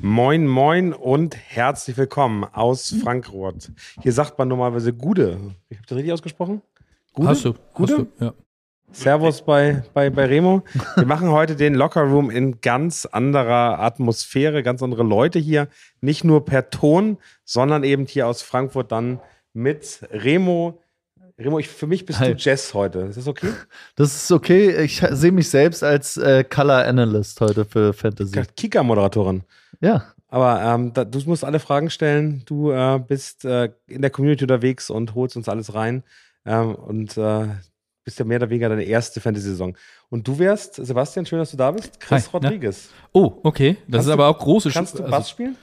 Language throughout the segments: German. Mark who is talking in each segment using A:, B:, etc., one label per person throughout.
A: Moin, moin und herzlich willkommen aus Frankfurt. Hier sagt man normalerweise Gude. Ich habe das richtig ausgesprochen?
B: Gude? Hast du.
A: Gude?
B: Hast du, ja.
A: Servus bei, bei, bei Remo. Wir machen heute den Locker Room in ganz anderer Atmosphäre, ganz andere Leute hier. Nicht nur per Ton, sondern eben hier aus Frankfurt dann mit Remo. Remo, ich, für mich bist halt. du Jess heute. Ist das okay?
B: Das ist okay. Ich sehe mich selbst als äh, Color Analyst heute für Fantasy.
A: Kika-Moderatorin.
B: Ja.
A: Aber ähm, da, du musst alle Fragen stellen. Du äh, bist äh, in der Community unterwegs und holst uns alles rein. Ähm, und äh, bist ja mehr oder weniger deine erste Fantasy-Saison. Und du wärst, Sebastian, schön, dass du da bist, Chris Hi, Rodriguez.
B: Na? Oh, okay. Das kannst ist aber auch große
A: Kannst du Bass also, spielen?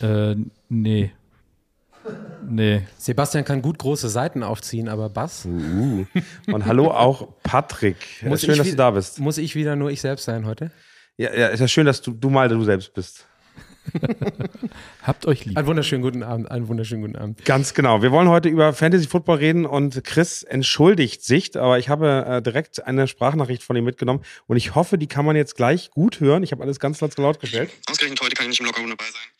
B: Äh, nee. Nee.
C: Sebastian kann gut große Seiten aufziehen, aber Bass.
A: Uh. Und hallo auch Patrick.
C: Muss schön, dass du da bist. Muss ich wieder nur ich selbst sein heute?
A: Ja, ja, ist ja schön, dass du, du mal du selbst bist.
B: Habt euch lieb.
C: Einen wunderschönen guten Abend, einen wunderschönen guten Abend.
A: Ganz genau. Wir wollen heute über Fantasy Football reden und Chris entschuldigt sich, aber ich habe äh, direkt eine Sprachnachricht von ihm mitgenommen und ich hoffe, die kann man jetzt gleich gut hören. Ich habe alles ganz laut gestellt.
D: Ausgerechnet heute kann ich nicht im Lockerroom dabei sein.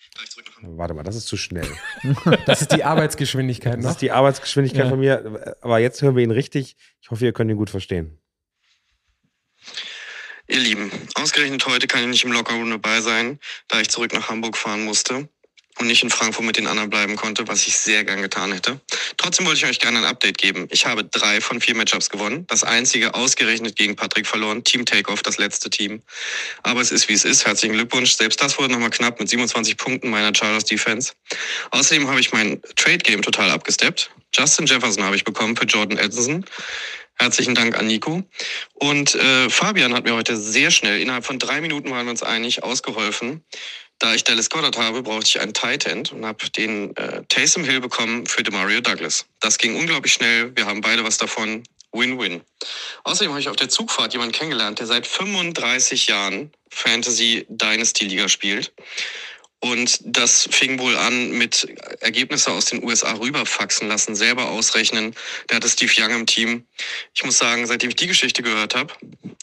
A: Warte mal, das ist zu schnell.
C: das ist die Arbeitsgeschwindigkeit noch.
A: Das ist die Arbeitsgeschwindigkeit ja. von mir. Aber jetzt hören wir ihn richtig. Ich hoffe, ihr könnt ihn gut verstehen.
D: Ihr Lieben, ausgerechnet heute kann ich nicht im Lockerroom dabei sein, da ich zurück nach Hamburg fahren musste und nicht in Frankfurt mit den anderen bleiben konnte, was ich sehr gern getan hätte. Trotzdem wollte ich euch gerne ein Update geben. Ich habe drei von vier Matchups gewonnen. Das einzige ausgerechnet gegen Patrick verloren. Team Takeoff, das letzte Team. Aber es ist, wie es ist. Herzlichen Glückwunsch. Selbst das wurde nochmal knapp mit 27 Punkten meiner Chargers Defense. Außerdem habe ich mein Trade Game total abgesteppt. Justin Jefferson habe ich bekommen für Jordan Edson. Herzlichen Dank an Nico. Und äh, Fabian hat mir heute sehr schnell, innerhalb von drei Minuten waren wir uns einig, ausgeholfen. Da ich Dallas Goddard habe, brauchte ich einen Tight End und habe den äh, Taysom Hill bekommen für Demario Douglas. Das ging unglaublich schnell. Wir haben beide was davon. Win-win. Außerdem habe ich auf der Zugfahrt jemanden kennengelernt, der seit 35 Jahren Fantasy Dynasty Liga spielt. Und das fing wohl an mit Ergebnisse aus den USA rüberfaxen lassen, selber ausrechnen. Der hatte Steve Young im Team. Ich muss sagen, seitdem ich die Geschichte gehört habe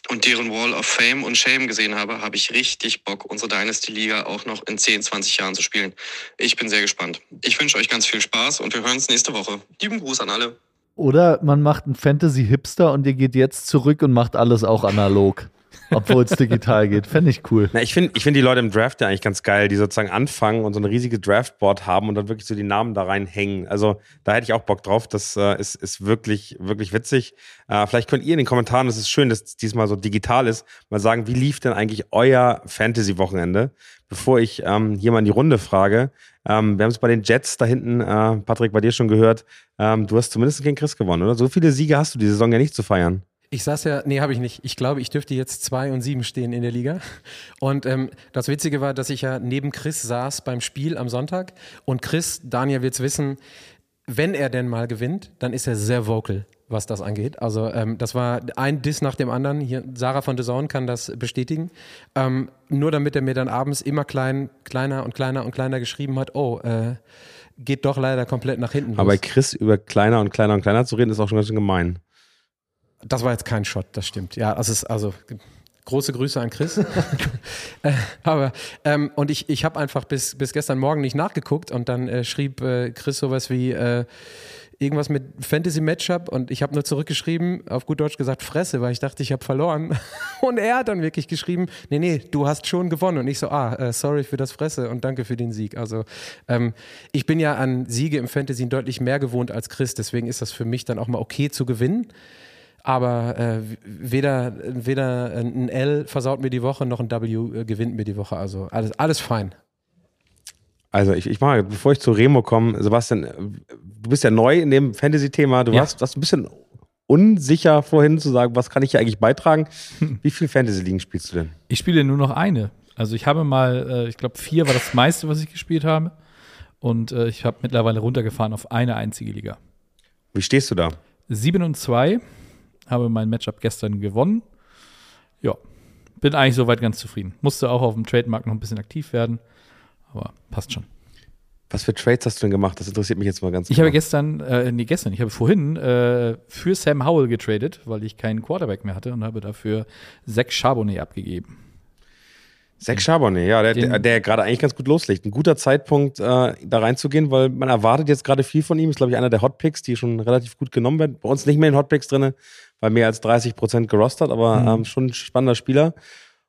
D: und deren Wall of Fame und Shame gesehen habe, habe ich richtig Bock, unsere Dynasty-Liga auch noch in 10, 20 Jahren zu spielen. Ich bin sehr gespannt. Ich wünsche euch ganz viel Spaß und wir hören uns nächste Woche. Lieben Gruß an alle.
B: Oder man macht einen Fantasy-Hipster und ihr geht jetzt zurück und macht alles auch analog obwohl es digital geht. Fände ich cool.
A: Na, ich finde ich find die Leute im Draft ja eigentlich ganz geil, die sozusagen anfangen und so eine riesige Draftboard haben und dann wirklich so die Namen da reinhängen. Also da hätte ich auch Bock drauf. Das äh, ist, ist wirklich, wirklich witzig. Äh, vielleicht könnt ihr in den Kommentaren, das ist schön, dass es diesmal so digital ist, mal sagen, wie lief denn eigentlich euer Fantasy-Wochenende? Bevor ich ähm, hier mal in die Runde frage. Ähm, wir haben es bei den Jets da hinten, äh, Patrick, bei dir schon gehört. Ähm, du hast zumindest gegen Chris gewonnen, oder? So viele Siege hast du die Saison ja nicht zu feiern.
C: Ich saß ja, nee, habe ich nicht. Ich glaube, ich dürfte jetzt zwei und sieben stehen in der Liga. Und ähm, das Witzige war, dass ich ja neben Chris saß beim Spiel am Sonntag. Und Chris, Daniel wird's wissen, wenn er denn mal gewinnt, dann ist er sehr vocal, was das angeht. Also ähm, das war ein Diss nach dem anderen. Hier, Sarah von Desaun kann das bestätigen. Ähm, nur damit er mir dann abends immer klein, kleiner und kleiner und kleiner geschrieben hat, oh, äh, geht doch leider komplett nach hinten.
A: Aber bei Chris über kleiner und kleiner und kleiner zu reden, ist auch schon ganz schön gemein.
C: Das war jetzt kein Shot, das stimmt. Ja, das ist also große Grüße an Chris. äh, aber ähm, und ich, ich habe einfach bis, bis gestern Morgen nicht nachgeguckt und dann äh, schrieb äh, Chris sowas wie äh, irgendwas mit Fantasy Matchup und ich habe nur zurückgeschrieben, auf gut Deutsch gesagt Fresse, weil ich dachte, ich habe verloren. Und er hat dann wirklich geschrieben, nee, nee, du hast schon gewonnen. Und ich so, ah, äh, sorry für das Fresse und danke für den Sieg. Also ähm, ich bin ja an Siege im Fantasy deutlich mehr gewohnt als Chris, deswegen ist das für mich dann auch mal okay zu gewinnen. Aber äh, weder, weder ein L versaut mir die Woche, noch ein W äh, gewinnt mir die Woche. Also alles, alles fein.
A: Also ich, ich mache, bevor ich zu Remo komme, Sebastian, du bist ja neu in dem Fantasy-Thema. Du ja. warst, warst ein bisschen unsicher vorhin zu sagen, was kann ich hier eigentlich beitragen. Wie viele Fantasy-Ligen spielst du denn?
B: Ich spiele nur noch eine. Also ich habe mal, äh, ich glaube vier war das meiste, was ich gespielt habe. Und äh, ich habe mittlerweile runtergefahren auf eine einzige Liga.
A: Wie stehst du da?
B: 7 und 2 habe mein Matchup gestern gewonnen. Ja, bin eigentlich soweit ganz zufrieden. Musste auch auf dem Trademark noch ein bisschen aktiv werden, aber passt schon.
A: Was für Trades hast du denn gemacht? Das interessiert mich jetzt mal ganz
B: Ich genau. habe gestern, äh, nee, gestern, ich habe vorhin äh, für Sam Howell getradet, weil ich keinen Quarterback mehr hatte und habe dafür Zach Charbonnet abgegeben.
A: Zach Charbonnet, ja, der, der, der gerade eigentlich ganz gut loslegt. Ein guter Zeitpunkt, äh, da reinzugehen, weil man erwartet jetzt gerade viel von ihm. Ist, glaube ich, einer der Hotpicks, die schon relativ gut genommen werden. Bei uns nicht mehr in Hotpicks drin, weil mehr als 30 Prozent gerostet, aber
B: Mhm.
A: ähm, schon ein spannender Spieler.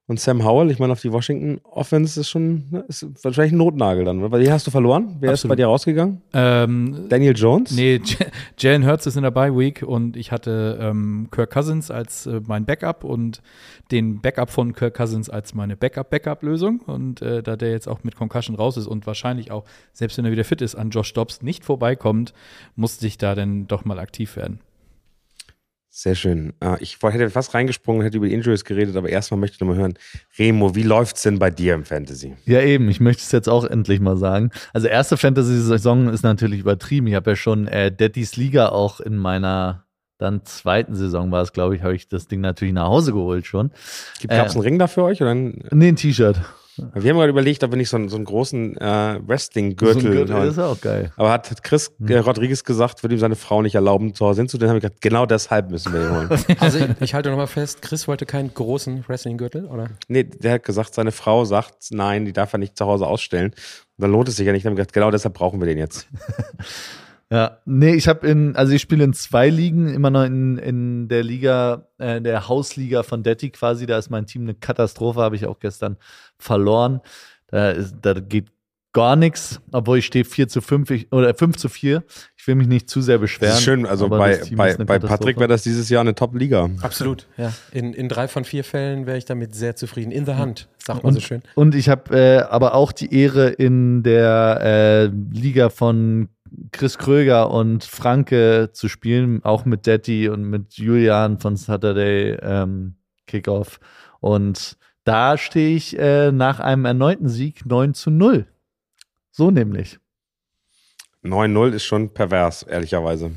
A: Und Sam Howell, ich meine, auf die Washington Offense ist schon, ne, ist wahrscheinlich ein Notnagel dann. Weil die hast du verloren. Wer ist
B: Absolut.
A: bei dir rausgegangen?
B: Ähm,
A: Daniel Jones?
B: Nee, Jalen Hurts ist in der Bye Week und ich hatte ähm, Kirk Cousins als äh, mein Backup und den Backup von Kirk Cousins als meine Backup-Backup-Lösung. Und äh, da der jetzt auch mit Concussion raus ist und wahrscheinlich auch, selbst wenn er wieder fit ist, an Josh Dobbs nicht vorbeikommt, musste ich da dann doch mal aktiv werden.
A: Sehr schön. Äh, ich hätte fast reingesprungen und hätte über die Injuries geredet, aber erstmal möchte ich nochmal hören. Remo, wie läuft's denn bei dir im Fantasy?
E: Ja, eben, ich möchte es jetzt auch endlich mal sagen. Also erste Fantasy-Saison ist natürlich übertrieben. Ich habe ja schon äh, Daddys Liga auch in meiner dann zweiten Saison war es, glaube ich, habe ich das Ding natürlich nach Hause geholt schon.
A: Gibt es
E: Äh,
A: einen Ring da für euch? Oder ein,
E: Nee, ein T-Shirt.
A: Wir haben gerade überlegt, ob wir nicht so einen, so einen großen äh,
E: So
A: Wrestling-Gürtel
E: Gürtel
A: holen.
E: ist auch geil.
A: Aber hat hat Chris äh, Rodriguez gesagt, würde ihm seine Frau nicht erlauben, zu Hause hinzudem. habe ich gesagt, genau deshalb müssen wir ihn holen.
C: Also ich, ich halte nochmal fest, Chris wollte keinen großen Wrestling-Gürtel, oder?
A: nee, der hat gesagt, seine Frau sagt, nein, die darf er nicht zu Hause ausstellen. Und dann lohnt es sich ja nicht. Dann haben wir gesagt, genau deshalb brauchen wir den jetzt.
E: Ja, nee, ich habe in, also ich spiele in zwei Ligen, immer noch in, in der Liga, äh, der Hausliga von Detti quasi. Da ist mein Team eine Katastrophe, habe ich auch gestern verloren. Da, ist, da geht gar nichts, obwohl ich stehe 4 zu 5 ich, oder 5 zu 4. Ich will mich nicht zu sehr beschweren.
A: Das ist schön. Also bei, bei, bei. Patrick wäre das dieses Jahr eine Top-Liga.
C: Absolut, ja. In, in drei von vier Fällen wäre ich damit sehr zufrieden. In the hand, sagt man so schön.
E: Und ich habe äh, aber auch die Ehre, in der äh, Liga von Chris Kröger und Franke zu spielen, auch mit Detti und mit Julian von Saturday ähm, Kickoff. Und da stehe ich äh, nach einem erneuten Sieg 9 zu 0. So nämlich.
A: 9-0 ist schon pervers, ehrlicherweise.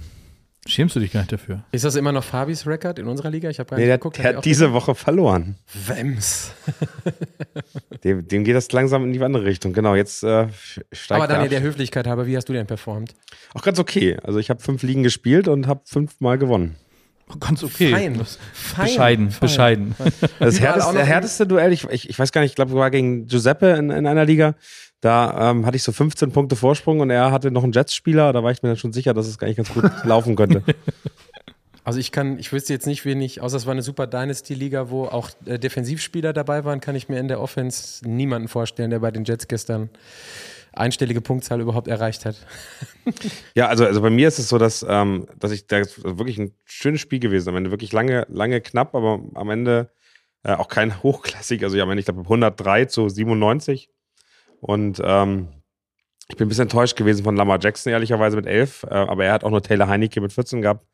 B: Schämst du dich gar nicht dafür?
C: Ist das immer noch Fabis Rekord in unserer Liga? Ich habe gar
A: Nee,
C: nicht
A: der,
C: geguckt.
A: der
C: auch
A: hat diese Woche verloren.
C: Wems.
A: Dem, dem geht das langsam in die andere Richtung. Genau, jetzt äh, steigt
C: Aber
A: der
C: Daniel, der. Höflichkeit halber, wie hast du denn performt?
A: Auch ganz okay. Also ich habe fünf Ligen gespielt und habe fünfmal gewonnen.
B: Ganz okay.
C: Fein. Fein.
B: bescheiden,
C: Fein.
B: bescheiden.
A: Das härteste, härteste Duell, ich, ich, ich weiß gar nicht, ich glaube, war gegen Giuseppe in, in einer Liga. Da ähm, hatte ich so 15 Punkte Vorsprung und er hatte noch einen Jets-Spieler. Da war ich mir dann schon sicher, dass es gar nicht ganz gut laufen könnte.
C: Also ich kann, ich wüsste jetzt nicht, wen ich, außer es war eine super Dynasty-Liga, wo auch äh, Defensivspieler dabei waren, kann ich mir in der Offense niemanden vorstellen, der bei den Jets gestern einstellige Punktzahl überhaupt erreicht hat.
A: Ja, also, also bei mir ist es so, dass, ähm, dass ich da ist wirklich ein schönes Spiel gewesen. Am Ende wirklich lange, lange knapp, aber am Ende äh, auch kein Hochklassik. Also ich am Ende, ich glaube, 103 zu 97. Und ähm, ich bin ein bisschen enttäuscht gewesen von Lamar Jackson, ehrlicherweise mit 11. Äh, aber er hat auch nur Taylor Heineke mit 14 gehabt.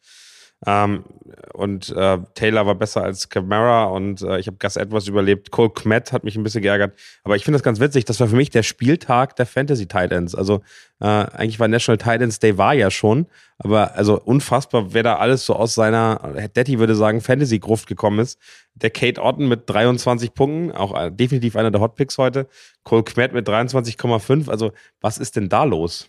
A: Ähm, und äh, Taylor war besser als Camara und äh, ich habe Gus Edwards überlebt. Cole Kmet hat mich ein bisschen geärgert. Aber ich finde das ganz witzig. Das war für mich der Spieltag der Fantasy Titans. Also äh, eigentlich war National Titans Day war ja schon. Aber also unfassbar, wer da alles so aus seiner, Daddy würde sagen, Fantasy-Gruft gekommen ist. Der Kate Otten mit 23 Punkten, auch äh, definitiv einer der Hotpicks heute. Cole Kmet mit 23,5. Also was ist denn da los?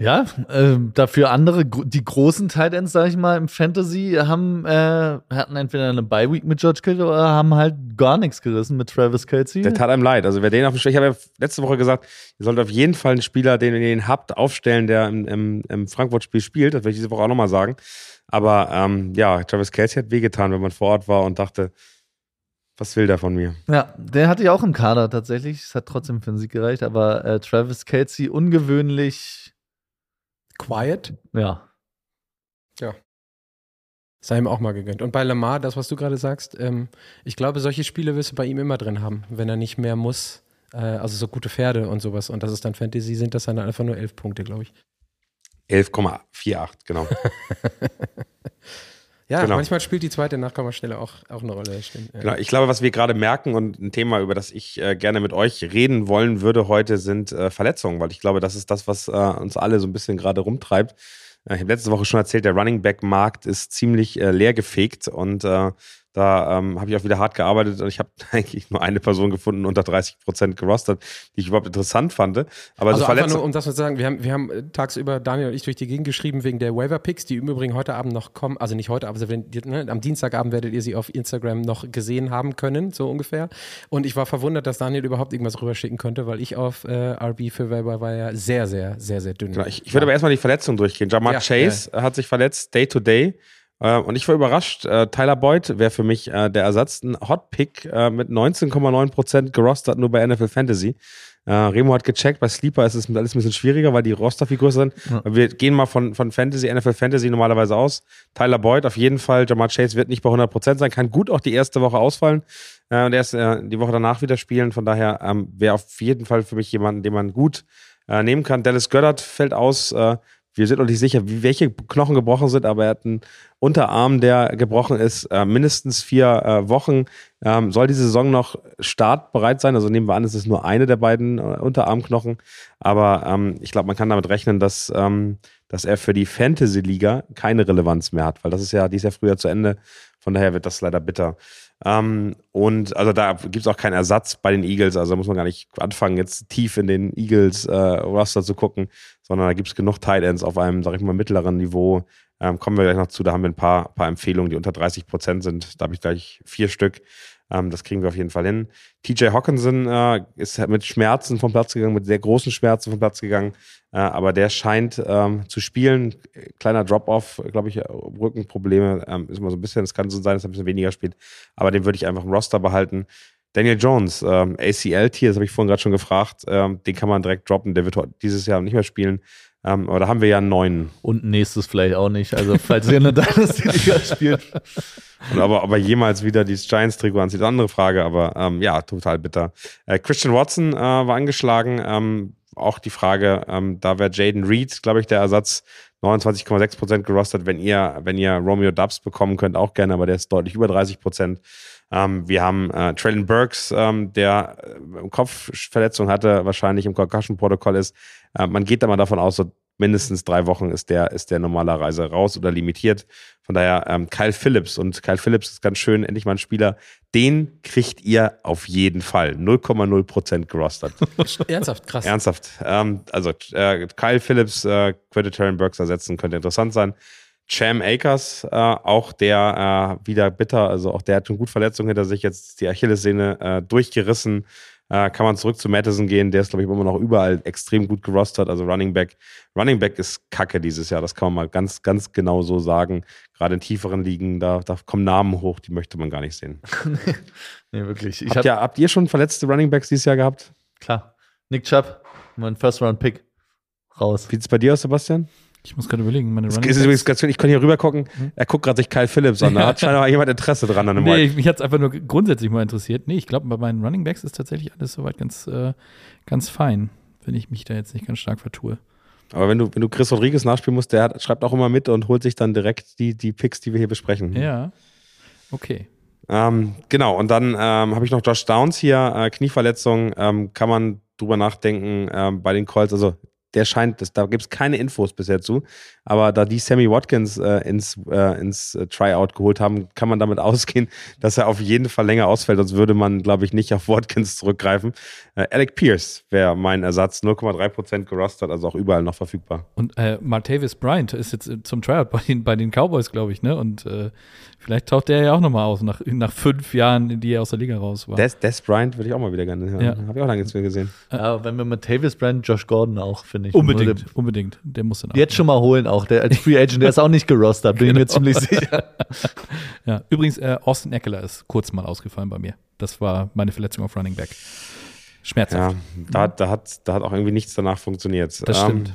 E: Ja, äh, dafür andere, die großen Titans, sag ich mal, im Fantasy haben, äh, hatten entweder eine Bye-Week mit George Kittle oder haben halt gar nichts gerissen mit Travis Kelsey.
A: Der tat einem leid. Also wer den auf dem Spiel, ich habe ja letzte Woche gesagt, ihr sollt auf jeden Fall einen Spieler, den ihr den habt, aufstellen, der im, im, im Frankfurt-Spiel spielt. Das werde ich diese Woche auch nochmal sagen. Aber ähm, ja, Travis Kelsey hat wehgetan, wenn man vor Ort war und dachte, was will der von mir?
E: Ja, der hatte ich auch im Kader tatsächlich. Es hat trotzdem für den Sieg gereicht, aber äh, Travis Kelsey ungewöhnlich,
C: Quiet,
E: ja.
C: sei ihm auch mal gegönnt. Und bei Lamar, das, was du gerade sagst, ähm, ich glaube, solche Spiele wirst du bei ihm immer drin haben, wenn er nicht mehr muss. Äh, also so gute Pferde und sowas. Und das ist dann Fantasy, sind das dann einfach nur elf Punkte, glaube ich.
A: 11,48, genau.
C: Ja,
A: Genau.
C: manchmal spielt die zweite Nachkommastelle auch, auch eine Rolle, stimmt. Ja.
A: genau. Ich glaube, was wir gerade merken und ein Thema, über das ich äh, gerne mit euch reden wollen würde heute, sind äh, Verletzungen, weil ich glaube, das ist das, was äh, uns alle so ein bisschen gerade rumtreibt. Äh, ich habe letzte Woche schon erzählt, der Running Back Markt ist ziemlich äh, leer gefegt und äh, Da ähm, habe ich auch wieder hart gearbeitet und ich habe eigentlich nur eine Person gefunden unter 30 Prozent gerostet, die ich überhaupt interessant fand. Aber
C: also
A: so
C: einfach nur, um das zu sagen, wir haben, wir haben äh, tagsüber Daniel und ich durch die Gegend geschrieben wegen der Waiver-Picks, die im Übrigen heute Abend noch kommen. Also nicht heute, aber wenn, ne, am Dienstagabend werdet ihr sie auf Instagram noch gesehen haben können, so ungefähr. Und ich war verwundert, dass Daniel überhaupt irgendwas rüberschicken konnte, weil ich auf äh, RB für Waiver war ja sehr, sehr, sehr, sehr dünn.
A: Genau, ich, ich würde aber erstmal die Verletzung durchgehen. Jamar
C: Ja,
A: Chase hat sich verletzt, Day to Day. Äh, und ich war überrascht. Äh, Tyler Boyd wäre für mich äh, der Ersatz. Ein Hot-Pick mit 19,9% gerostert nur bei NFL Fantasy. Remo hat gecheckt, bei Sleeper ist es alles ein bisschen schwieriger, weil die Roster viel größer sind. Wir gehen mal von, von Fantasy, NFL Fantasy normalerweise aus. Tyler Boyd auf jeden Fall. Jamar Chase wird nicht bei 100% sein, kann gut auch die erste Woche ausfallen und erst die Woche danach wieder spielen. Von daher ähm, wäre auf jeden Fall für mich jemand, den man gut nehmen kann. Dallas Goddard fällt aus. Wir sind noch nicht sicher, wie, welche Knochen gebrochen sind, aber er hat einen Unterarm, der gebrochen ist, äh, mindestens vier äh, Wochen. Ähm, soll diese Saison noch startbereit sein? Also nehmen wir an, es ist nur eine der beiden äh, Unterarmknochen. Aber ähm, ich glaube, man kann damit rechnen, dass, ähm, dass er für die Fantasy-Liga keine Relevanz mehr hat, weil das ist ja, die ist ja früher zu Ende. Von daher wird das leider bitter. Ähm, und also da gibt es auch keinen Ersatz bei den Eagles. Also da muss man gar nicht anfangen, jetzt tief in den Eagles-Roster zu gucken, sondern da gibt es genug Tight Ends auf einem, sag ich mal, mittleren Niveau. Ähm, kommen wir gleich noch zu. Da haben wir ein paar, paar Empfehlungen, die unter 30 Prozent sind. Da habe ich gleich vier Stück. Ähm, das kriegen wir auf jeden Fall hin. TJ Hawkinson äh, ist mit Schmerzen vom Platz gegangen, mit sehr großen Schmerzen vom Platz gegangen. Äh, aber der scheint ähm, zu spielen. Kleiner Drop-off, glaube ich, Rückenprobleme ähm, ist immer so ein bisschen. Es kann so sein, dass er ein bisschen weniger spielt. Aber den würde ich einfach im Roster behalten. Daniel Jones, ähm, ACL-Tier, das habe ich vorhin gerade schon gefragt. Ähm, den kann man direkt droppen. Der wird dieses Jahr nicht mehr spielen. Ähm, aber da haben wir ja einen neuen.
E: Und nächstes vielleicht auch nicht. Also, falls ihr eine Dynasty-Liga spielt.
A: Und aber, aber jemals wieder dieses Giants-Trikot anzieht, andere Frage. Aber ähm, ja, total bitter. Äh, Christian Watson äh, war angeschlagen. Ähm, auch die Frage, ähm, da wäre Jaden Reed, glaube ich, der Ersatz. 29,6% gerostet. Wenn ihr, wenn ihr Romeo Dubs bekommen könnt, auch gerne, aber der ist deutlich über 30%. Ähm, wir haben äh, Traylon Burks, ähm, der äh, Kopfverletzung hatte, wahrscheinlich im Concussion-Protokoll ist. Äh, man geht da mal davon aus, so mindestens drei Wochen ist der, ist der normalerweise raus oder limitiert. Von daher ähm, Kyle Phillips. Und Kyle Phillips ist ganz schön, endlich mal ein Spieler. Den kriegt ihr auf jeden Fall. 0,0% gerostet.
C: Ernsthaft, krass.
A: Ernsthaft. Ähm, also äh, Kyle Phillips, äh, könnte Terran Burks ersetzen, könnte interessant sein. Cham Akers, äh, auch der äh, wieder bitter, also auch der hat schon gut Verletzungen hinter sich, jetzt die Achillessehne äh, durchgerissen. Äh, kann man zurück zu Madison gehen, der ist, glaube ich, immer noch überall extrem gut gerostet, also Running Back. Running Back ist kacke dieses Jahr, das kann man mal ganz, ganz genau so sagen. Gerade in tieferen Ligen, da, da kommen Namen hoch, die möchte man gar nicht sehen.
E: nee, wirklich. Ich
A: habt,
E: hab,
A: ihr, habt ihr schon verletzte Running Backs dieses Jahr gehabt?
E: Klar. Nick Chubb, mein First-Round-Pick. Raus.
A: Wie sieht es bei dir aus, Sebastian?
B: Ich muss gerade überlegen, meine
A: Das ist übrigens ganz schön, ich kann hier rüber gucken. Er guckt gerade sich Kyle Phillips an. Da hat scheinbar jemand Interesse dran an dem
B: Nee, ich, mich hat es einfach nur grundsätzlich mal interessiert. Nee, ich glaube, bei meinen Running Backs ist tatsächlich alles soweit ganz, äh, ganz fein, wenn ich mich da jetzt nicht ganz stark vertue.
A: Aber wenn du, wenn du Chris Rodriguez nachspielen musst, der hat, schreibt auch immer mit und holt sich dann direkt die, die Picks, die wir hier besprechen.
B: Ja. Okay.
A: Ähm, genau, und dann ähm, habe ich noch Josh Downs hier, äh, Knieverletzung, ähm, kann man drüber nachdenken ähm, bei den Colts. Also der scheint, das, da gibt es keine Infos bisher zu, aber da die Sammy Watkins äh, ins, äh, ins äh, Tryout geholt haben, kann man damit ausgehen, dass er auf jeden Fall länger ausfällt, sonst würde man, glaube ich, nicht auf Watkins zurückgreifen. Äh, Alec Pierce wäre mein Ersatz, 0,3% gerostet, also auch überall noch verfügbar.
B: Und äh, Martavis Bryant ist jetzt zum Tryout bei den, bei den Cowboys, glaube ich, ne? Und äh, vielleicht taucht der ja auch nochmal auf, nach, nach fünf Jahren, in die er aus der Liga raus war.
A: Des, Des Bryant würde ich auch mal wieder gerne hören.
B: Ja.
A: Habe ich auch lange nichts mehr gesehen.
E: Ja, wenn wir mit Tavis Brand, Josh Gordon auch, finde ich.
B: unbedingt,
E: Nur
B: unbedingt. Der muss dann auch.
E: den- Jetzt schon mal holen auch. Der als Free Agent, der ist auch nicht gerostet, bin ich mir
B: Genau.
E: ziemlich sicher.
B: Ja, übrigens, äh, Austin Eckler ist kurz mal ausgefallen bei mir. Das war meine Verletzung auf Running Back. Schmerzhaft.
A: Ja, da, da, hat, da hat auch irgendwie nichts danach funktioniert.
B: Das
A: Ähm,
B: stimmt.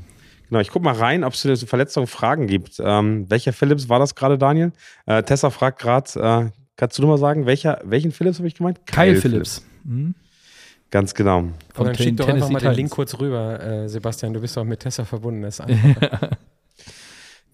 A: Genau, ich guck mal rein, ob es zu dieser Verletzung Fragen gibt. Ähm, welcher Phillips war das gerade, Daniel? Äh, Tessa fragt gerade, äh, kannst du nur mal sagen, welcher, welchen Phillips habe ich gemeint?
B: Kyle, Phillips. Mhm.
A: Ganz genau.
C: Und dann
B: den
C: schick doch einfach
B: Tennessee
C: mal den. Link kurz rüber, äh, Sebastian. Du bist doch mit Tessa verbunden. Das ist einfach.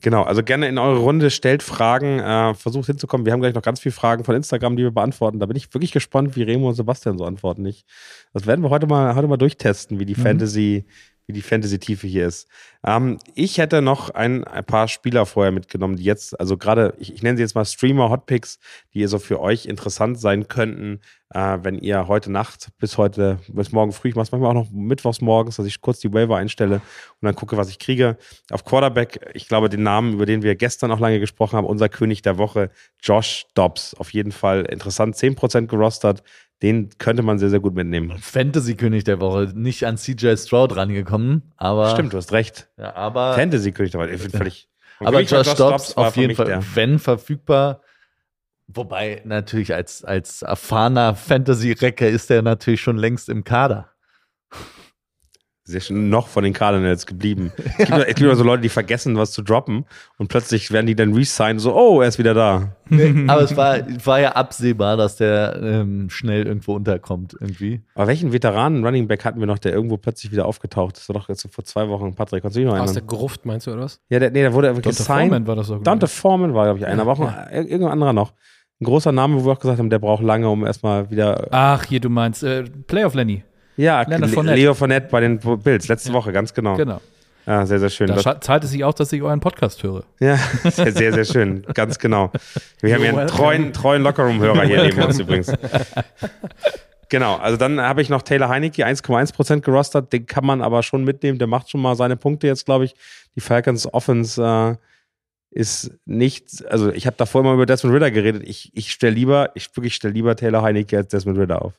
A: Genau, also gerne in eure Runde, stellt Fragen, äh, versucht hinzukommen. Wir haben gleich noch ganz viele Fragen von Instagram, die wir beantworten. Da bin ich wirklich gespannt, wie Remo und Sebastian so antworten. Ich, das werden wir heute mal, heute mal durchtesten, wie die
B: Mhm.
A: Fantasy, wie die Fantasy-Tiefe hier ist. Ähm, ich hätte noch ein, ein, paar Spieler vorher mitgenommen, die jetzt, also gerade, ich, ich nenne sie jetzt mal Streamer-Hotpicks, die so für euch interessant sein könnten, äh, wenn ihr heute Nacht bis heute, bis morgen früh, ich mache es manchmal auch noch mittwochs morgens, dass ich kurz die Waiver einstelle und dann gucke, was ich kriege. Auf Quarterback, ich glaube, den Namen, über den wir gestern auch lange gesprochen haben, unser König der Woche, Josh Dobbs. Auf jeden Fall interessant, 10% gerostert, den könnte man sehr, sehr gut mitnehmen.
E: Fantasy-König der Woche, nicht an CJ Stroud rangekommen, aber.
A: Stimmt, du hast recht.
E: Ja, aber.
A: Fantasy-König der Woche, ich bin völlig.
E: Aber Josh, Dobbs auf jeden Fall, der. wenn verfügbar. Wobei natürlich als, als erfahrener Fantasy-Recker ist der natürlich schon längst im Kader
A: sehr schön noch von den Cardinals geblieben. Es gibt, es gibt so Leute, die vergessen, was zu droppen und plötzlich werden die dann resign so, oh, er ist wieder da.
E: aber es war, war ja absehbar, dass der ähm, schnell irgendwo unterkommt irgendwie.
A: Aber welchen Veteranen Running Back hatten wir noch, der irgendwo plötzlich wieder aufgetaucht ist? Das war doch jetzt vor zwei Wochen, Patrick, kannst du dich noch erinnern?
C: Aus der Gruft, meinst du, oder was?
A: Ja, der, nee, der wurde Dante gesigned.
B: Foreman war das so.
A: Dante Foreman war, glaube ich, einer, aber auch ja. irgendein anderer noch. Ein großer Name, wo wir auch gesagt haben, der braucht lange, um erstmal wieder.
B: Ach, hier, du meinst äh, Playoff Lenny.
A: Ja, Fournette. Leo Fournette bei den Bills, letzte ja. Woche, ganz genau.
B: Genau.
A: Ja, sehr, sehr schön.
B: Da zahlt es sich auch, dass ich euren Podcast höre.
A: Ja, sehr, sehr, sehr schön. Ganz genau. Wir haben ja einen treuen, treuen Lockerroom-Hörer hier neben uns übrigens. Genau, also dann habe ich noch Taylor Heinecke, 1,1% gerostert. Den kann man aber schon mitnehmen. Der macht schon mal seine Punkte jetzt, glaube ich. Die Falcons Offense äh, ist nicht, also ich habe davor immer über Desmond Ritter geredet. Ich, ich stelle lieber, ich wirklich stelle lieber Taylor Heinecke als Desmond Ritter auf.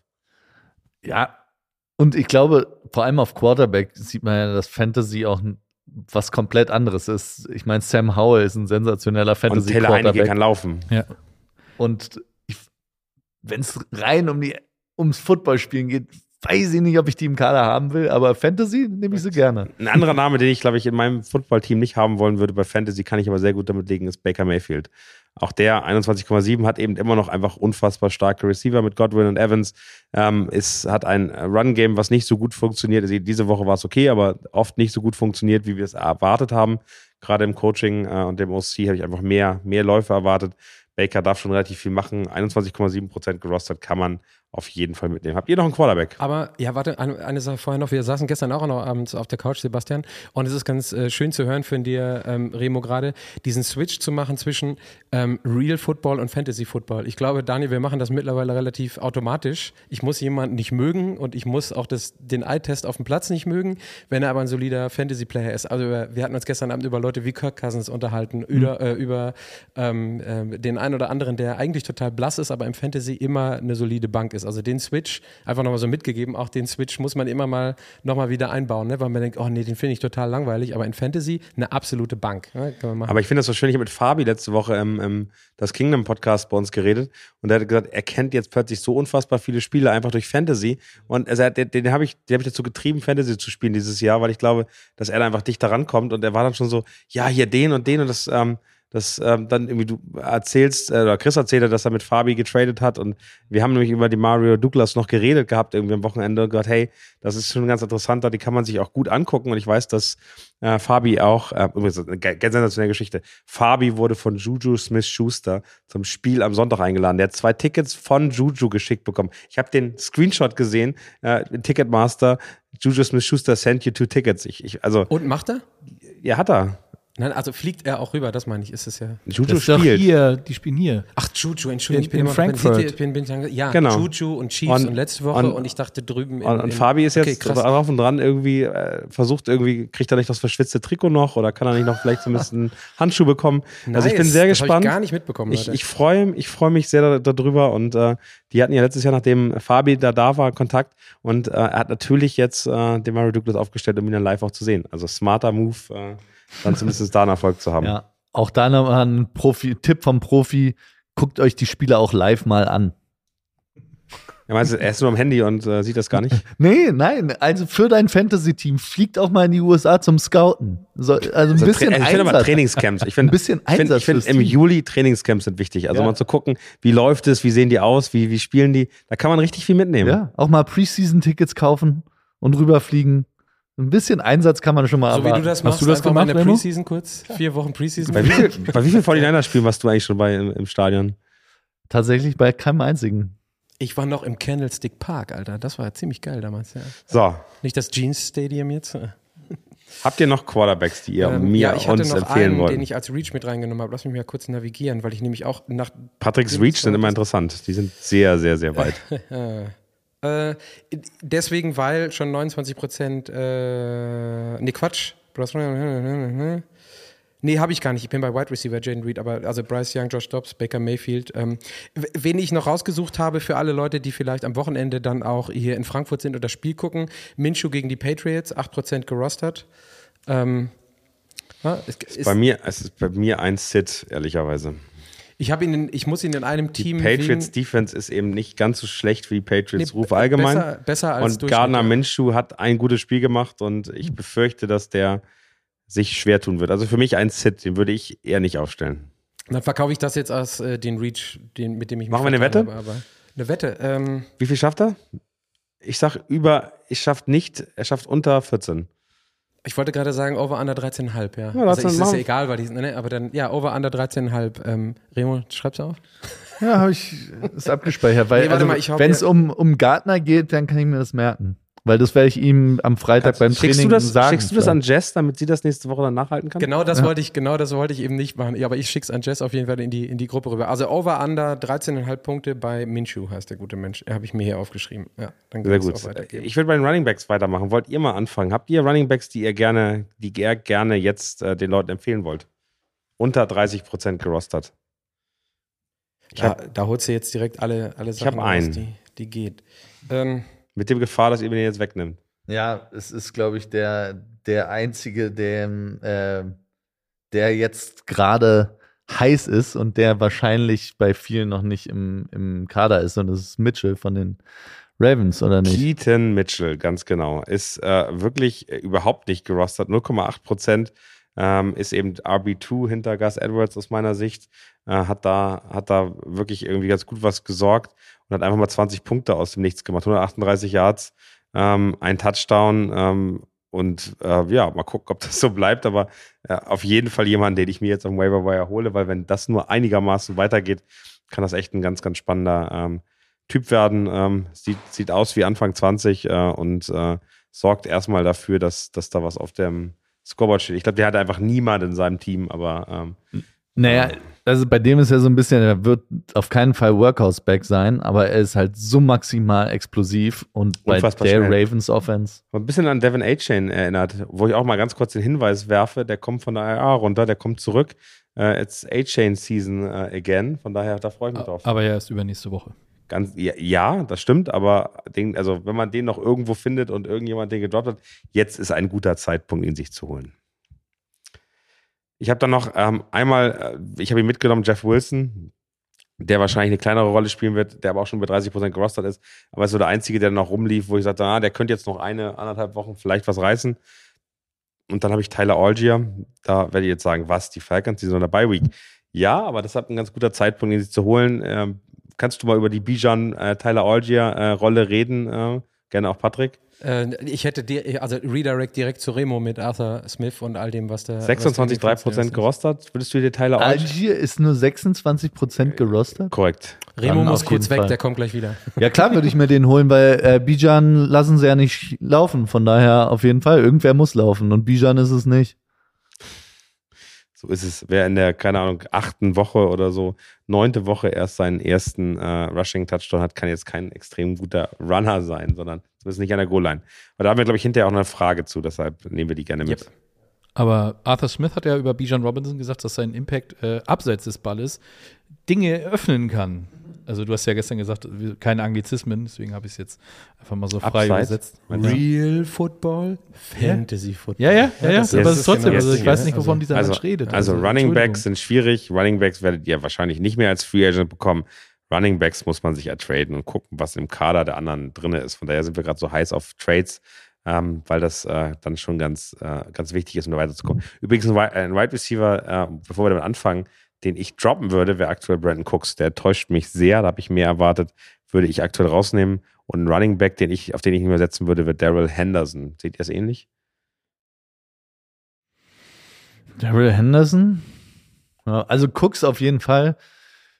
E: Ja, und ich glaube, vor allem auf Quarterback sieht man ja, dass Fantasy auch was komplett anderes ist. Ich meine, Sam Howell ist ein sensationeller Fantasy
A: Und Taylor Heineke kann laufen.
E: Ja. Und wenn es rein um die ums Footballspielen geht, weiß ich nicht, ob ich die im Kader haben will, aber Fantasy nehme ich sie gerne.
A: Ein anderer Name, den ich, glaube ich, in meinem Footballteam nicht haben wollen würde bei Fantasy, kann ich aber sehr gut damit legen, ist Baker Mayfield. Auch der 21,7 hat eben immer noch einfach unfassbar starke Receiver mit Godwin und Evans. Ähm, ist, hat ein Run-Game, was nicht so gut funktioniert. Also diese Woche war es okay, aber oft nicht so gut funktioniert, wie wir es erwartet haben. Gerade im Coaching äh, und dem OC habe ich einfach mehr, mehr Läufe erwartet. Baker darf schon relativ viel machen. 21,7% gerostet kann man auf jeden Fall mitnehmen. Habt ihr noch einen Quarterback?
C: Aber ja, warte, eine, eine Sache vorher noch. Wir saßen gestern auch noch abends auf der Couch, Sebastian, und es ist ganz äh, schön zu hören von dir, ähm, Remo, gerade diesen Switch zu machen zwischen ähm, Real Football und Fantasy Football. Ich glaube, Daniel, wir machen das mittlerweile relativ automatisch. Ich muss jemanden nicht mögen und ich muss auch das, den Eye-Test auf dem Platz nicht mögen, wenn er aber ein solider Fantasy-Player ist. Also wir hatten uns gestern Abend über Leute wie Kirk Cousins unterhalten, mhm. über, äh, über ähm, äh, den einen oder anderen, der eigentlich total blass ist, aber im Fantasy immer eine solide Bank ist ist. Also den Switch, einfach nochmal so mitgegeben, auch den Switch muss man immer mal nochmal wieder einbauen, ne? weil man denkt, oh nee, den finde ich total langweilig, aber in Fantasy eine absolute Bank. Ne?
A: Aber ich finde das so schön, ich habe mit Fabi letzte Woche im, im das Kingdom Podcast bei uns geredet und er hat gesagt, er kennt jetzt plötzlich so unfassbar viele Spiele einfach durch Fantasy und also, den, den habe ich, habe ich dazu getrieben, Fantasy zu spielen dieses Jahr, weil ich glaube, dass er da einfach dichter rankommt und er war dann schon so, ja, hier den und den und das, ähm, dass ähm, dann irgendwie du erzählst, äh, oder Chris erzählte, dass er mit Fabi getradet hat und wir haben nämlich über die Mario Douglas noch geredet gehabt, irgendwie am Wochenende und gesagt, hey, das ist schon ganz interessant, die kann man sich auch gut angucken und ich weiß, dass äh, Fabi auch, äh, übrigens eine ganz sensationelle Geschichte, Fabi wurde von Juju Smith-Schuster zum Spiel am Sonntag eingeladen. Der hat zwei Tickets von Juju geschickt bekommen. Ich habe den Screenshot gesehen, äh, Ticketmaster, Juju Smith-Schuster sent you two tickets. Ich, ich, also,
C: und macht er?
A: Ja, hat er.
C: Nein, also fliegt er auch rüber, das meine ich, ist es ja.
B: Juju das spielt. hier, die spielen hier.
C: Ach, Juju, Entschuldigung,
B: in,
C: ich bin
B: in
C: immer,
B: Frankfurt.
C: Ich bin, bin, bin, ja, genau. Juju und Chiefs und, und letzte Woche und, und, ich dachte drüben
A: in, Und, und Fabi ist jetzt okay, drauf und dran irgendwie, äh, versucht irgendwie, kriegt er nicht das verschwitzte Trikot noch oder kann er nicht noch vielleicht so ein bisschen Handschuh bekommen? Nice, also ich bin sehr gespannt. Das
C: ich gar nicht mitbekommen.
A: Ich, ich freue ich freu mich sehr darüber und äh, die hatten ja letztes Jahr, nachdem Fabi da da war, Kontakt und äh, er hat natürlich jetzt äh, den Mario Douglas aufgestellt, um ihn dann live auch zu sehen. Also smarter Move. Dann zumindest da einen Erfolg zu haben.
E: Ja, auch da nochmal ein Profi, Tipp vom Profi, guckt euch die Spiele auch live mal an.
A: Ja, meinst du, er ist nur am Handy und äh, sieht das gar nicht?
E: nee, nein. Also für dein Fantasy-Team fliegt auch mal in die USA zum Scouten. So, also ein also bisschen
A: Ich finde aber Trainingscamps. Ich find, ein bisschen Einsatz. Ich finde find, im Juli Trainingscamps sind wichtig. Also ja. mal zu gucken, wie läuft es, wie sehen die aus, wie, wie spielen die. Da kann man richtig viel mitnehmen.
E: Ja, auch mal Preseason-Tickets kaufen und rüberfliegen. Ein bisschen Einsatz kann man schon mal
C: So wie du das machst,
B: Hast du das gemacht,
C: in der Preseason kurz? Vier Wochen Preseason?
A: Bei wie viel, bei wie viel 49er-Spielen warst du eigentlich schon bei im, im, Stadion?
E: Tatsächlich bei keinem einzigen.
C: Ich war noch im Candlestick Park, Alter. Das war ziemlich geil damals, ja.
A: So.
C: Nicht das Jeans Stadium jetzt?
A: Habt ihr noch Quarterbacks, die ihr
C: Ähm,
A: mir
C: ja, ich hatte
A: uns
C: noch
A: empfehlen
C: einen,
A: wollt?
C: den ich als Reach mit reingenommen habe. Lass mich mal kurz navigieren, weil ich nämlich auch nach.
A: Patricks Reach sind immer interessant. Die sind sehr, sehr, sehr weit.
C: Äh, deswegen, weil schon 29 Prozent. Äh, nee, Quatsch. Nee, habe ich gar nicht. Ich bin bei Wide Receiver Jaden Reed, aber also Bryce Young, Josh Dobbs, Baker Mayfield. Ähm, wen ich noch rausgesucht habe für alle Leute, die vielleicht am Wochenende dann auch hier in Frankfurt sind und das Spiel gucken. Minshew gegen die Patriots, 8% gerostert. Ähm, ja, es, ist,
A: bei mir, es ist bei mir ein Sit, ehrlicherweise.
C: Ich habe ihn, in, ich muss ihn in einem
A: Die
C: Team
A: Patriots
C: wegen,
A: Defense ist eben nicht ganz so schlecht wie die Patriots
C: Nee,
A: Ruf allgemein.
C: besser- besser als
A: und Gardner. Minshew hat ein gutes Spiel gemacht und ich befürchte, dass der sich schwer tun wird. Also für mich ein Sit, den würde ich eher nicht aufstellen.
C: Dann verkaufe ich das jetzt als äh, den Reach, den, mit dem ich mich
A: Machen wir eine Wette?
C: Habe, eine Wette. Ähm,
A: Wie viel schafft er? Ich sag über, ich schafft nicht, er schafft unter 14.
C: ich wollte gerade sagen, over under 13,5, ja.
A: Ja,
C: also ist ja egal, weil die sind, ne, aber dann, ja, over under 13,5. Ähm, Remo, schreib's auf.
E: Ja, habe ich ist abgespeichert, weil
C: Nee,
E: also, wenn es um, um Gartner geht, dann kann ich mir das merken. Weil das werde ich ihm am Freitag beim
A: Schickst
E: Training
A: du das,
E: sagen.
A: schickst du das an Jess, damit sie das nächste Woche dann nachhalten kann?
C: Genau das wollte ich, genau das wollte ich eben nicht machen. Ja, aber ich schick's an Jess auf jeden Fall in die, in die Gruppe rüber. Also over under 13,5 Punkte bei Minshew heißt der gute Mensch. Habe ich mir hier aufgeschrieben. Ja, dann
A: Sehr gut. Ich würde bei den Running Backs weitermachen. Wollt ihr mal anfangen? Habt ihr Running Backs, die ihr gerne, die ihr gerne jetzt äh, den Leuten empfehlen wollt? Unter 30 Prozent gerostert.
C: da, da holst du jetzt direkt alle, alle Sachen
A: hab einen.
C: die, die geht. Ähm,
A: Mit dem Gefahr, dass ihr mir den jetzt wegnimmt.
E: Ja, es ist, glaube ich, der, der einzige, der, äh, der jetzt gerade heiß ist und der wahrscheinlich bei vielen noch nicht im, im Kader ist. Und das ist Mitchell von den Ravens, oder nicht?
A: Keaton Mitchell, ganz genau. Ist äh, wirklich äh, überhaupt nicht gerostert. 0,8 Prozent ähm, ist eben RB2 hinter Gus Edwards aus meiner Sicht. Äh, hat, da, hat da wirklich irgendwie ganz gut was gesorgt und hat einfach mal 20 Punkte aus dem Nichts gemacht. 138 Yards, ähm, ein Touchdown. Ähm, und äh, ja, mal gucken, ob das so bleibt. Aber äh, auf jeden Fall jemand, den ich mir jetzt auf dem Waiver Wire hole, weil wenn das nur einigermaßen weitergeht, kann das echt ein ganz, ganz spannender ähm, Typ werden. Ähm, sieht, sieht aus wie Anfang 20 äh, und äh, sorgt erstmal dafür, dass, dass da was auf dem Scoreboard steht. Ich glaube, der hat einfach niemand in seinem Team, aber ähm,
E: Naja, also bei dem ist ja so ein bisschen, er wird auf keinen Fall Workhouse-Back sein, aber er ist halt so maximal explosiv und bei
A: Unfassbar
E: der
A: schnell.
E: Ravens Offense.
A: ein bisschen an Devin A-Chain erinnert, wo ich auch mal ganz kurz den Hinweis werfe, der kommt von der IR runter, der kommt zurück. Äh, it's A-Chain Season äh, again, von daher, da freue ich mich drauf.
B: Aber ja, erst übernächste Woche.
A: Ganz, ja, ja, das stimmt, aber den, also wenn man den noch irgendwo findet und irgendjemand den gedroppt hat, jetzt ist ein guter Zeitpunkt, ihn sich zu holen. Ich habe dann noch ähm, einmal, äh, ich habe ihn mitgenommen, Jeff Wilson, der wahrscheinlich eine kleinere Rolle spielen wird, der aber auch schon bei 30% gerostert ist, aber ist so der Einzige, der noch rumlief, wo ich sagte, ah, der könnte jetzt noch eine, anderthalb Wochen vielleicht was reißen. Und dann habe ich Tyler Algier, da werde ich jetzt sagen, was, die Falcons, die sind in der Bye-Week. Ja, aber das hat ein ganz guter Zeitpunkt, ihn sich zu holen. Ähm, kannst du mal über die Bijan äh, Tyler Algier äh, Rolle reden? Äh, gerne auch Patrick.
C: äh, ich hätte dir, also Redirect direkt zu Remo mit Arthur Smith und all dem, was da. was da
A: 26,
C: gefällt.
A: 3% gerostet. Würdest du dir Tyler Algier?
E: Algier ist nur 26% gerostet.
A: Korrekt.
C: Remo
E: Dann
C: muss
E: auf
C: kurz
E: jeden
C: weg,
E: Fall.
C: der kommt gleich wieder.
E: Ja klar würde ich mir den holen, weil äh, Bijan lassen sie ja nicht laufen. Von daher auf jeden Fall, irgendwer muss laufen und Bijan ist es nicht.
A: So ist es. Wer in der, keine Ahnung, achten Woche oder so, neunte Woche erst seinen ersten äh, Rushing-Touchdown hat, kann jetzt kein extrem guter Runner sein, sondern zumindest nicht an der Goal-Line. Aber da haben wir, glaube ich, hinterher auch eine Frage zu, deshalb nehmen wir die gerne mit.
C: Yep.
B: Aber Arthur Smith hat ja über Bijan Robinson gesagt, dass sein Impact äh, abseits des Balles Dinge öffnen kann. Also du hast ja gestern gesagt, keine Anglizismen, deswegen habe ich es jetzt einfach mal so frei
A: Abseits?
B: übersetzt.
C: Real Football? Fantasy Football.
B: Ja, ja, ja, ja,
C: das
B: aber es ist trotzdem,
C: genau
B: also ich weiß nicht, wovon dieser
A: Also,
B: Mensch redet.
A: also Running
B: Entschuldigung.
A: Backs sind schwierig. Running Backs werdet ihr wahrscheinlich nicht mehr als Free Agent bekommen. Running Backs muss man sich ertraden und gucken, was im Kader der anderen drin ist. Von daher sind wir gerade so heiß auf Trades, ähm, weil das äh, dann schon ganz, äh, ganz wichtig ist, um da weiterzukommen. Übrigens, ein, Wi- ein Wide Receiver, äh, bevor wir damit anfangen, den ich droppen würde, wäre aktuell Brandon Cooks. Der täuscht mich sehr, da habe ich mehr erwartet, würde ich aktuell rausnehmen. Und ein Running Back, den ich, auf den ich nicht mehr setzen würde, wird Daryl Henderson. Seht ihr das ähnlich?
E: Daryl Henderson? Ja, also Cooks auf jeden Fall.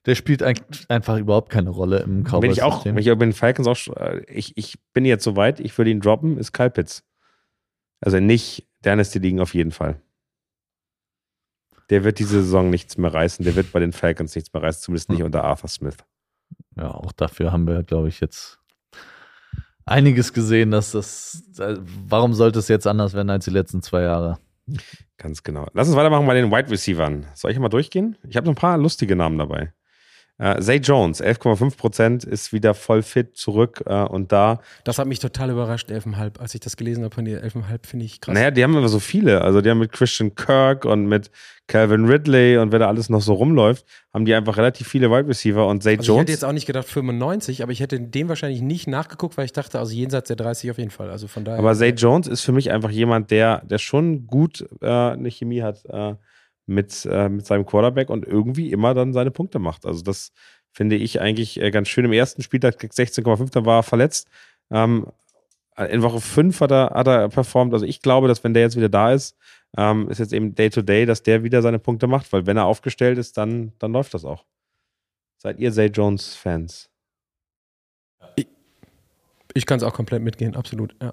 E: Der spielt ein, einfach überhaupt keine Rolle im
A: ich auch,
E: Cowboys-System.
A: wenn ich auch bei den Falcons auch, äh, ich, ich bin jetzt so weit, ich würde ihn droppen, ist Kyle Pitts. Also nicht Dynasty liegen auf jeden Fall. Der wird diese Saison nichts mehr reißen. Der wird bei den Falcons nichts mehr reißen, zumindest nicht unter Arthur Smith.
E: Ja, auch dafür haben wir, glaube ich, jetzt einiges gesehen, dass das. äh, Warum sollte es jetzt anders werden als die letzten zwei Jahre?
A: Ganz genau. Lass uns weitermachen bei den Wide Receivern. Soll ich mal durchgehen? Ich habe noch ein paar lustige Namen dabei. Äh, Zay Jones, 11,5 Prozent, ist wieder voll fit zurück äh, und da.
C: Das hat mich total überrascht, 11,5. Als ich das gelesen habe von dir, 11,5 finde ich krass.
A: Naja, die haben aber so viele. Also die haben mit Christian Kirk und mit Calvin Ridley und wer da alles noch so rumläuft, haben die einfach relativ viele Wide Receiver und Zay
C: also ich
A: Jones.
C: hätte jetzt auch nicht gedacht 95, aber ich hätte dem wahrscheinlich nicht nachgeguckt, weil ich dachte, also jenseits der 30 auf jeden Fall. Also von daher.
A: Aber Zay Jones ist für mich einfach jemand, der, der schon gut äh, eine Chemie hat äh, mit, äh, mit seinem Quarterback und irgendwie immer dann seine Punkte macht. Also das finde ich eigentlich äh, ganz schön. Im ersten Spieltag 16,5, da war er verletzt. Ähm, in Woche 5 hat er, hat er performt. Also ich glaube, dass wenn der jetzt wieder da ist, ähm, ist jetzt eben Day-to-Day, dass der wieder seine Punkte macht, weil wenn er aufgestellt ist, dann, dann läuft das auch. Seid ihr Zay Jones-Fans?
C: ich kann es auch komplett mitgehen, absolut. Ja.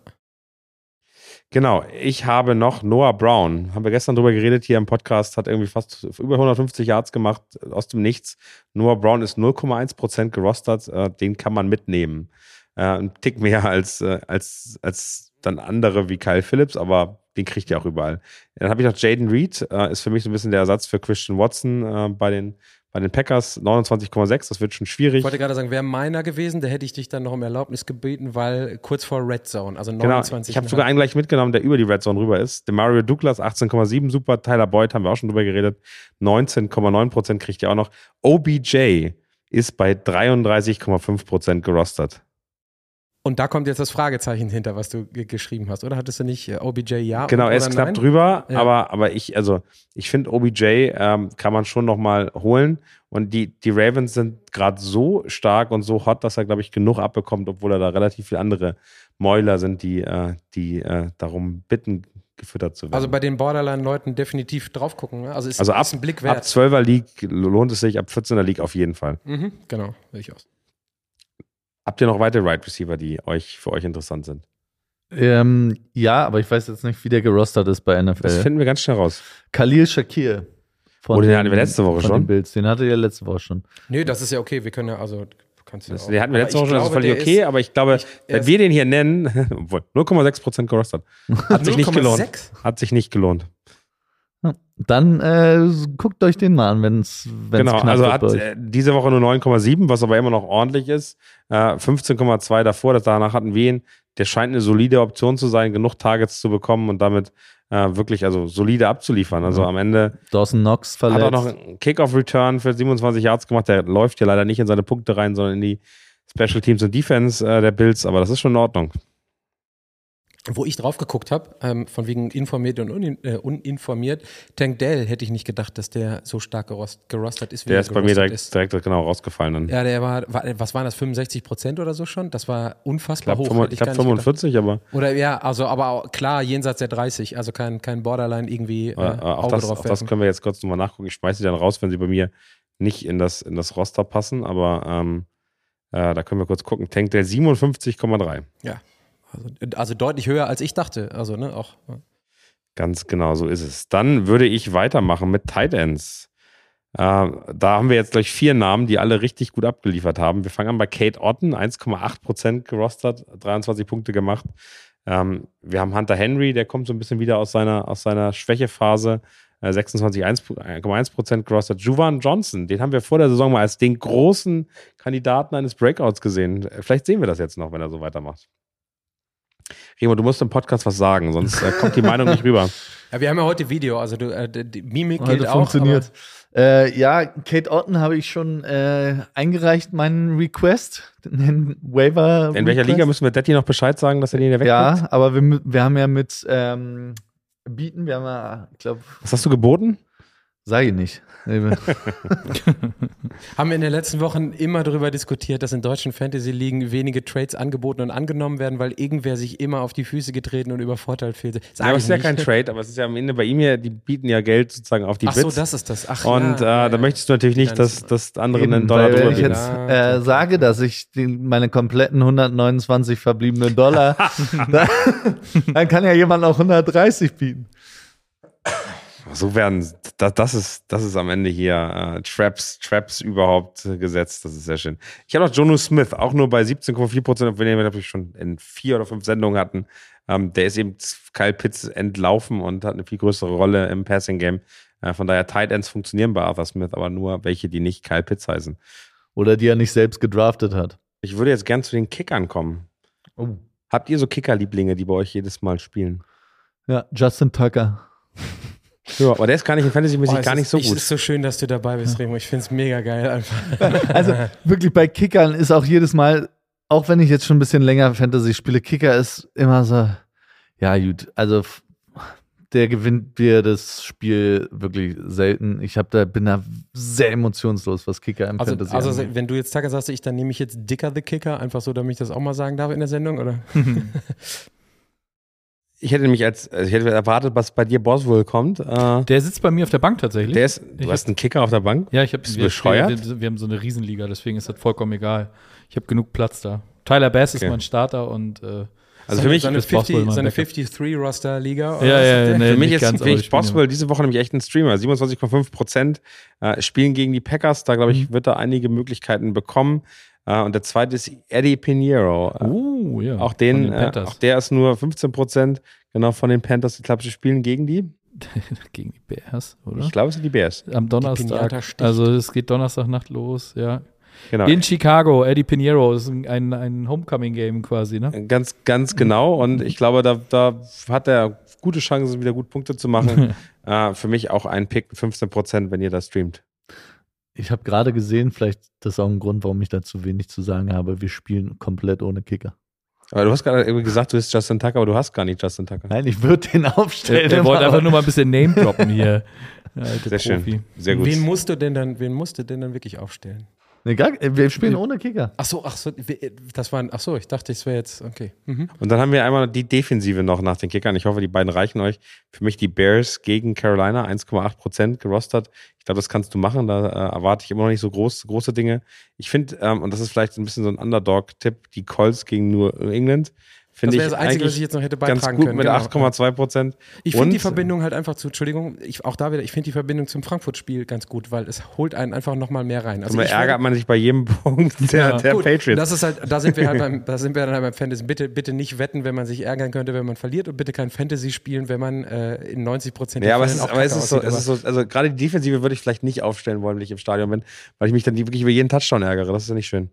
A: Genau, ich habe noch Noah Brown. Haben wir gestern drüber geredet hier im Podcast, hat irgendwie fast über 150 Yards gemacht aus dem Nichts. Noah Brown ist 0,1% gerostert, äh, den kann man mitnehmen. Äh, ein Tick mehr als, äh, als, als dann andere wie Kyle Phillips, aber den kriegt ihr auch überall. Dann habe ich noch Jaden Reed, äh, ist für mich so ein bisschen der Ersatz für Christian Watson äh, bei den bei den Packers 29,6, das wird schon schwierig.
C: Ich wollte gerade sagen, wäre meiner gewesen, da hätte ich dich dann noch um Erlaubnis gebeten, weil kurz vor Red Zone, also
A: Genau,
C: 29.
A: ich habe sogar einen gleich mitgenommen, der über die Red Zone rüber ist. Der Mario Douglas 18,7, super. Tyler Boyd haben wir auch schon drüber geredet. 19,9% kriegt ihr auch noch. OBJ ist bei 33,5% gerostert.
C: Und da kommt jetzt das Fragezeichen hinter, was du ge- geschrieben hast, oder? Hattest du nicht äh, OBJ ja?
A: Genau, er ist knapp
C: nein?
A: drüber,
C: Ja.
A: aber, aber ich, also ich finde, OBJ ähm, kann man schon nochmal holen. Und die, die Ravens sind gerade so stark und so hot, dass er, glaube ich, genug abbekommt, obwohl er da relativ viele andere Mäuler sind, die, äh, die äh, darum bitten, gefüttert zu werden.
C: Also bei den Borderline-Leuten definitiv drauf gucken. Ne? Also ist,
A: Also ab,
C: ist ein Blick
A: ab
C: wert.
A: 12er League lohnt es sich, ab 14er League auf jeden Fall.
C: Mhm, genau, sehe ich aus.
A: Habt ihr noch weitere Wide Receiver, die euch für euch interessant sind?
E: Ähm, ja, aber ich weiß jetzt nicht, wie der gerostert ist bei
A: Das
E: NFL.
A: finden wir ganz schnell raus.
E: Khalil Shakir. Von
A: Oh, den hatten wir letzte Woche schon.
E: Den Bills. Den hatte ihr letzte Woche schon.
C: Nee, das ist ja okay. Wir können ja, also, du kannst ja
A: Das,
C: auch.
A: den hatten wir letzte Woche schon, das ist
C: glaube,
A: völlig okay,
C: ist-
A: aber ich glaube,
C: ich- er
A: wenn wir den hier nennen, obwohl 0,6% gerostet. Hat sich nicht gelohnt.
C: 0,6?
A: Hat sich nicht gelohnt.
E: Dann äh, guckt euch den mal an, wenn es
A: Genau,
E: knapp
A: also hat äh, diese Woche nur 9,7, was aber immer noch ordentlich ist. Äh, 15,2 davor, das danach hatten wir ihn. Der scheint eine solide Option zu sein, genug Targets zu bekommen und damit äh, wirklich also solide abzuliefern. Also
E: Ja.
A: am Ende
E: Dawson Knox
A: hat
E: verletzt.
A: er noch einen Kickoff-Return für 27 Yards gemacht. Der läuft ja leider nicht in seine Punkte rein, sondern in die Special Teams und Defense äh, der Bills, aber das ist schon in Ordnung.
C: Wo ich drauf geguckt habe, ähm, von wegen informiert und unin, äh, uninformiert, Tank Dell hätte ich nicht gedacht, dass der so stark gerost, gerostet ist, wie
A: Der
C: er
A: ist bei mir direkt,
C: ist.
A: direkt genau rausgefallen. Dann.
C: Ja, der war, war, was waren das, 65 Prozent oder so schon? Das war
A: ich
C: unfassbar
A: glaube
C: hoch.
A: ich glaub
C: gar nicht gedacht.
A: 45, aber
C: Oder ja, also aber klar, jenseits der 30, also kein, kein Borderline irgendwie äh,
A: äh, auch,
C: Auge
A: das,
C: drauf
A: auch das können wir jetzt kurz nochmal nachgucken. Ich schmeiße die dann raus, wenn sie bei mir nicht in das, in das Roster passen, aber ähm, äh, da können wir kurz gucken. Tank der 57,3.
C: Also, also deutlich höher als ich dachte. Also, ne, auch.
A: Ganz genau, so ist es. Dann würde ich weitermachen mit Tight Ends. Äh, da haben wir jetzt gleich vier Namen, die alle richtig gut abgeliefert haben. Wir fangen an bei Kate Otten, 1,8% gerostert, 23 Punkte gemacht. Ähm, wir haben Hunter Henry, der kommt so ein bisschen wieder aus seiner, aus seiner Schwächephase. Äh, 26,1% gerostet. Juvan Johnson, den haben wir vor der Saison mal als den großen Kandidaten eines Breakouts gesehen. Äh, Vielleicht sehen wir das jetzt noch, wenn er so weitermacht. Remo, du musst im Podcast was sagen, sonst äh, kommt die Meinung nicht rüber.
C: Ja, wir haben ja heute Video, also du, äh, die- Mimik
E: Heute
C: gilt auch.
E: funktioniert. Äh, ja, Kate Otten habe ich schon äh, eingereicht, meinen Request, den Waiver.
A: In welcher
E: Request.
A: Liga müssen wir Detti noch Bescheid sagen, dass er den hier wegkriegt?
E: Ja, aber wir, wir haben ja mit ähm, Bieten, wir haben ja, ich glaube,
A: Was hast du geboten?
E: Sag ich nicht.
C: Haben wir in den letzten Wochen immer darüber diskutiert, dass in deutschen Fantasy-Ligen wenige Trades angeboten und angenommen werden, weil irgendwer sich immer auf die Füße getreten und übervorteilt fühlt.
A: Ja, aber es ist ja kein Trade, aber es ist ja am Ende bei ihm ja, die bieten ja Geld sozusagen auf die
C: Ach
A: Bits.
C: so, das ist das. Ach,
A: und
C: ja,
A: äh, da möchtest du natürlich nicht, dass, dass andere einen Dollar drüber
E: wenn ich jetzt
C: Ja,
E: äh, sage, dass ich die, meine kompletten 129 verbliebenen Dollar, dann, dann kann ja jemand auch 130 bieten.
A: So werden, das, das, ist, das ist am Ende hier äh, Traps, Traps überhaupt äh, gesetzt. Das ist sehr schön. Ich habe noch Jonu Smith, auch nur bei 17,4 Prozent, wenn wir natürlich schon in vier oder fünf Sendungen hatten. Ähm, der ist eben Kyle Pitts entlaufen und hat eine viel größere Rolle im Passing Game. Äh, von daher Tight Ends funktionieren bei Arthur Smith, aber nur welche, die nicht Kyle Pitts heißen.
E: Oder die er nicht selbst gedraftet hat.
A: Ich würde jetzt gern zu den Kickern kommen.
E: Oh.
A: Habt ihr so Kicker-Lieblinge, die bei euch jedes Mal spielen?
E: Ja, Justin Tucker.
A: Ja, aber der ist gar nicht in Fantasy-mäßig
C: Oh,
A: gar nicht
C: ist,
A: so
C: ich,
A: gut.
C: Es ist so schön, dass du dabei bist, Remo. Ich finde es mega geil einfach.
E: Also wirklich bei Kickern ist auch jedes Mal, auch wenn ich jetzt schon ein bisschen länger Fantasy spiele, Kicker ist immer so, ja gut, also der gewinnt dir das Spiel wirklich selten. Ich hab da, bin da sehr emotionslos, was Kicker im
C: Also,
E: Fantasy
C: also
E: angeht.
C: wenn du jetzt Tucker sagst, ich, dann nehme ich jetzt Dicker the Kicker, einfach so, damit ich das auch mal sagen darf in der Sendung, oder?
A: Ich hätte nämlich als, also ich hätte erwartet, was bei dir Boswell kommt. Äh,
B: Der sitzt bei mir auf der Bank tatsächlich.
A: der ist,
B: Ich
A: du hast einen Kicker auf der Bank?
B: ja, ich habe
A: Bist
B: wir,
A: bescheuert?
B: wir, wir haben so eine Riesenliga, deswegen ist das vollkommen egal. Ich habe genug Platz da. Tyler Bass ist
A: Okay.
B: mein Starter und äh,
A: Also für mich,
C: so eine,
B: ist Boswell
C: 50,
B: mein
C: so eine
B: Backup.
C: 53-Roster-Liga.
B: Ja, ja, nee,
A: für mich ist
B: ganz,
A: für mich
B: ich
A: Boswell diese Woche nämlich echt ein Streamer. 27,5 Prozent äh, spielen gegen die Packers. Da glaube ich, wird er einige Möglichkeiten bekommen. Äh, und der zweite ist Eddie Pinheiro. Äh,
B: Oh, ja.
A: auch den,
B: den
A: äh, auch der ist nur 15 Prozent genau von den Panthers. Ich glaube, sie spielen gegen die.
B: gegen die Bears, oder?
A: Ich glaube, es sind die Bears.
B: Am Donnerstag. Also es geht Donnerstagnacht los, ja.
A: Genau.
B: In Chicago, Eddie Pinheiro ist ein, ein, ein Homecoming-Game quasi, ne?
A: Ganz, ganz genau. Und ich glaube, da, da hat er gute Chancen, wieder gut Punkte zu machen. äh, für mich auch ein Pick 15 Prozent, wenn ihr das streamt.
E: Ich habe gerade gesehen, vielleicht das ist auch ein Grund, warum ich da zu wenig zu sagen habe. Wir spielen komplett ohne Kicker.
A: Aber du hast gerade irgendwie gesagt, du bist Justin Tucker, aber du hast gar nicht Justin Tucker.
E: Nein, ich würde den aufstellen.
B: der wollte einfach nur mal ein bisschen Name droppen hier.
A: Sehr schön.
B: Profi.
A: Sehr gut.
C: Wen musst du denn dann, wen musst du denn dann wirklich aufstellen?
E: Nee, gar, wir spielen ohne Kicker.
C: Ach so, ach so, das war, ach so, ich dachte, es wäre jetzt, okay. Mhm.
A: Und dann haben wir einmal die Defensive noch nach den Kickern. Ich hoffe, die beiden reichen euch. Für mich die Bears gegen Carolina, 1,8 Prozent gerostert. Ich glaube, das kannst du machen. Da äh, erwarte ich immer noch nicht so groß, große Dinge. Ich finde, ähm, und das ist vielleicht ein bisschen so ein Underdog-Tipp, die Colts gegen New England.
C: Das
A: Finde
C: wäre
A: ich
C: das Einzige, was ich jetzt noch hätte
A: ganz
C: beitragen
A: gut
C: können.
A: mit
C: genau.
A: 8,2 Prozent.
C: Ich finde die Verbindung halt einfach zu, Entschuldigung, ich, auch da wieder, ich finde die Verbindung zum Frankfurt-Spiel ganz gut, weil es holt einen einfach nochmal mehr rein. Also
A: ärgert man sich bei jedem Punkt der,
B: Ja.
A: der
C: Gut,
A: Patriots.
C: Das ist halt, da sind wir halt beim, da sind wir dann halt beim Fantasy. Bitte, bitte nicht wetten, wenn man sich ärgern könnte, wenn man verliert und bitte kein Fantasy spielen, wenn man äh, in 90 Prozent
A: Ja, aber es ist, aber es ist so, es ist so, also gerade die Defensive würde ich vielleicht nicht aufstellen wollen, wenn ich im Stadion bin, weil ich mich dann wirklich über jeden Touchdown ärgere. Das ist ja nicht schön.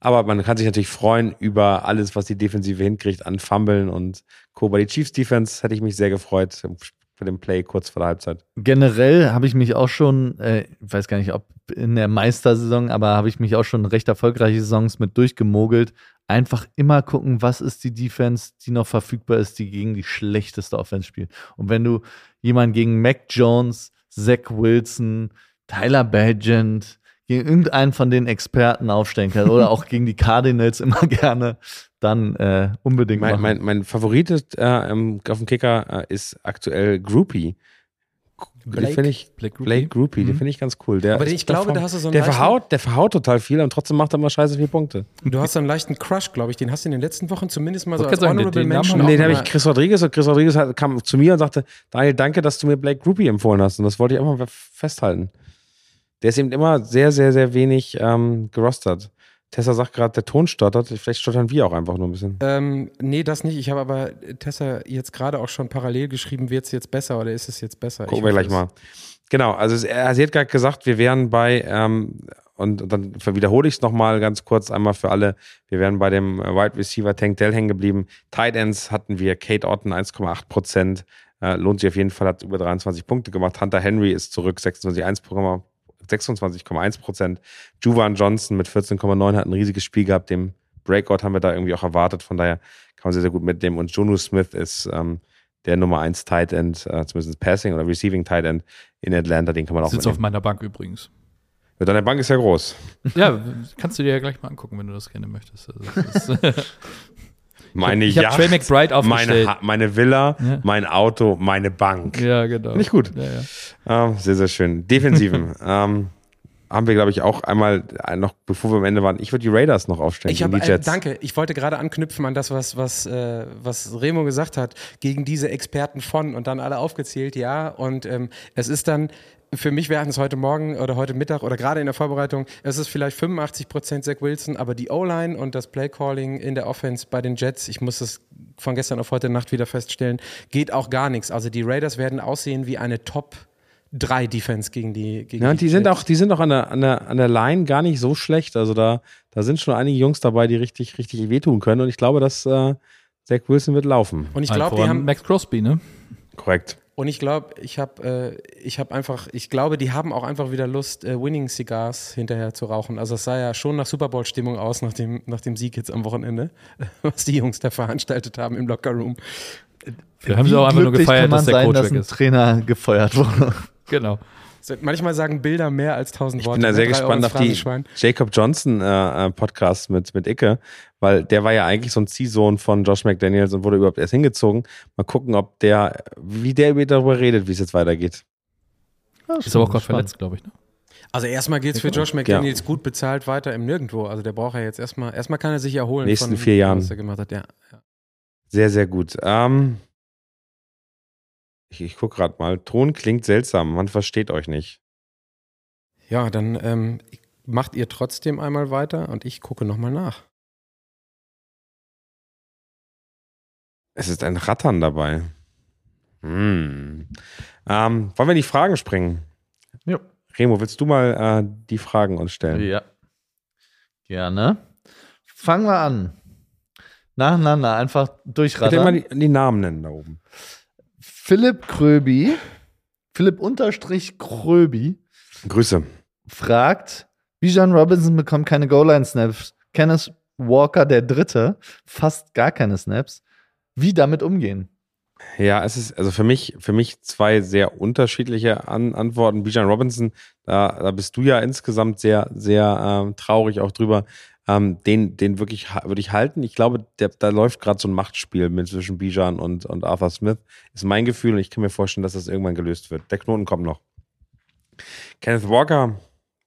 A: Aber man kann sich natürlich freuen über alles, was die Defensive hinkriegt an Fummeln und Co. Bei die Chiefs Defense hätte ich mich sehr gefreut für den Play kurz vor der Halbzeit.
E: Generell habe ich mich auch schon, äh, ich weiß gar nicht, ob in der Meistersaison, aber habe ich mich auch schon recht erfolgreiche Saisons mit durchgemogelt. Einfach immer gucken, was ist die Defense, die noch verfügbar ist, die gegen die schlechteste Offense spielt. Und wenn du jemanden gegen Mac Jones, Zach Wilson, Tyler Bagent, gegen irgendeinen von den Experten aufstellen kannst oder auch gegen die Cardinals immer gerne, dann äh, unbedingt
A: Mein,
E: machen.
A: mein, mein Favorit ist, äh, im- auf dem Kicker äh, ist aktuell Groupie. Den
C: Blake?
A: finde ich,
B: Blake Groupie?
A: Blake Groupie, den
B: Mhm.
A: finde ich ganz cool. Der
C: Aber ich glaube, da hast du so einen
A: der verhaut, der verhaut total viel und trotzdem macht er immer scheiße viele Punkte.
C: Du hast so einen leichten Crush, glaube ich, den hast du in den letzten Wochen zumindest mal so als
B: sagen,
C: Honorable
B: den- den
C: auch
A: Nee, da habe
C: mal-
A: ich Chris Rodriguez und Chris Rodriguez kam zu mir und sagte, Daniel, danke, dass du mir Blake Groupie empfohlen hast. Und das wollte ich einfach festhalten. Der ist eben immer sehr, sehr, sehr wenig ähm, gerostert. Tessa sagt gerade, der Ton stottert. Vielleicht stottern wir auch einfach nur ein bisschen.
C: Ähm, nee, das nicht. Ich habe aber Tessa jetzt gerade auch schon parallel geschrieben, wird es jetzt besser oder ist es jetzt besser?
A: Gucken wir gleich mal. Genau, also es, er, sie hat gerade gesagt, wir wären bei, ähm, und dann wiederhole ich es nochmal ganz kurz einmal für alle, wir wären bei dem Wide Receiver Tank Dell hängen geblieben. Tight Ends hatten wir Kate Otten 1,8 Prozent. Äh, lohnt sich auf jeden Fall, hat über 23 Punkte gemacht. Hunter Henry ist zurück, 26,1 26,1 Prozent. Juvan Johnson mit 14,9 hat ein riesiges Spiel gehabt. Dem Breakout haben wir da irgendwie auch erwartet. Von daher kann man sehr, sehr gut mitnehmen. Und Jonu Smith ist ähm, der Nummer 1 Tight End, äh, zumindest Passing oder Receiving Tight End in Atlanta, den kann man auch
B: Sitzt auf
A: mitnehmen.
B: meiner Bank übrigens.
A: Ja, deine Bank ist ja groß.
B: Ja, kannst du dir ja gleich mal angucken, wenn du das gerne möchtest. Also, das ist,
A: Meine
B: ich habe Trey McBride
A: meine,
B: aufgestellt.
A: Ha- meine Villa,
B: Ja.
A: mein Auto, meine Bank.
B: ja, genau.
A: Finde ich gut.
B: Ja, ja.
A: Ähm, sehr, sehr schön. Defensiven. ähm, haben wir, glaube ich, auch einmal äh, noch, bevor wir am Ende waren, ich würde die Raiders noch aufstellen.
C: Ich habe,
A: die
C: äh,
A: Jets.
C: danke, ich wollte gerade anknüpfen an das, was, was, äh, was Remo gesagt hat, gegen diese Experten von und dann alle aufgezählt, ja. Und ähm, es ist dann, für mich wären es heute Morgen oder heute Mittag oder gerade in der Vorbereitung, es ist vielleicht 85 Prozent Zach Wilson, aber die O-Line und das Playcalling in der Offense bei den Jets, ich muss das von gestern auf heute Nacht wieder feststellen, geht auch gar nichts. Also die Raiders werden aussehen wie eine Top 3 Defense gegen die gegen
A: Ja, und die sind
C: Jets.
A: auch, die sind auch an der, an der, an der Line gar nicht so schlecht. Also da, da sind schon einige Jungs dabei, die richtig, richtig wehtun können. Und ich glaube, dass äh, Zach Wilson wird laufen.
C: Und ich glaube, die
B: voran
C: haben
B: Max Crosby, ne?
A: Korrekt.
C: Und ich glaube, ich habe äh, ich habe einfach, ich glaube, die haben auch einfach wieder Lust, äh, Winning Cigars hinterher zu rauchen. Also es sah ja schon nach Super Bowl Stimmung aus nach dem, nach dem Sieg jetzt am Wochenende, was die Jungs da veranstaltet haben im Locker Room.
B: Da haben sie auch einfach nur gefeiert, dass der
E: sein,
B: Coach
E: dass
B: weg
E: ein
B: ist.
E: Trainer gefeuert wurde.
B: Genau.
C: Manchmal sagen Bilder mehr als tausend
A: Ich
C: Worte.
A: bin da
C: ne?
A: sehr gespannt auf die. Jacob Johnson äh, äh, Podcast mit, mit Icke, weil der war ja eigentlich so ein Ziehsohn von Josh McDaniels und wurde überhaupt erst hingezogen. Mal gucken, ob der, wie der darüber redet, wie es jetzt weitergeht.
B: Ist aber auch gerade verletzt, glaube ich. Ne?
C: Also erstmal geht's für Josh McDaniels gut bezahlt weiter im Nirgendwo. Also der braucht ja jetzt erstmal, erstmal kann er sich erholen.
A: Nächsten
C: von,
A: vier Jahren.
C: Was er gemacht hat. Ja. ja.
A: Sehr, sehr gut. Ähm, ich ich gucke gerade mal. Ton klingt seltsam. Man versteht euch nicht.
C: Ja, dann ähm, macht ihr trotzdem einmal weiter und ich gucke nochmal nach.
A: Es ist ein Rattern dabei. Hm. Ähm, wollen wir in die Fragen springen?
E: Ja.
A: Remo, willst du mal äh, die Fragen uns stellen?
E: Ja. Gerne. Fangen wir an. Nacheinander, einfach
A: Bitte mal
E: durchrattern.
A: die, die Namen nennen da oben.
E: Philipp Kröbi, Philipp unterstrich Kröbi,
A: Grüße.
E: fragt, Bijan Robinson bekommt keine Goal-Line-Snaps. Kenneth Walker, der Dritte, fast gar keine Snaps. Wie damit umgehen?
A: Ja, es ist also für mich, für mich zwei sehr unterschiedliche An Antworten. Bijan Robinson, da, da bist du ja insgesamt sehr, sehr ähm, traurig auch drüber. Ähm, den, den wirklich würde ich halten. Ich glaube, der, da läuft gerade so ein Machtspiel mit zwischen Bijan und, und Arthur Smith. Ist mein Gefühl und ich kann mir vorstellen, dass das irgendwann gelöst wird. Der Knoten kommt noch. Kenneth Walker,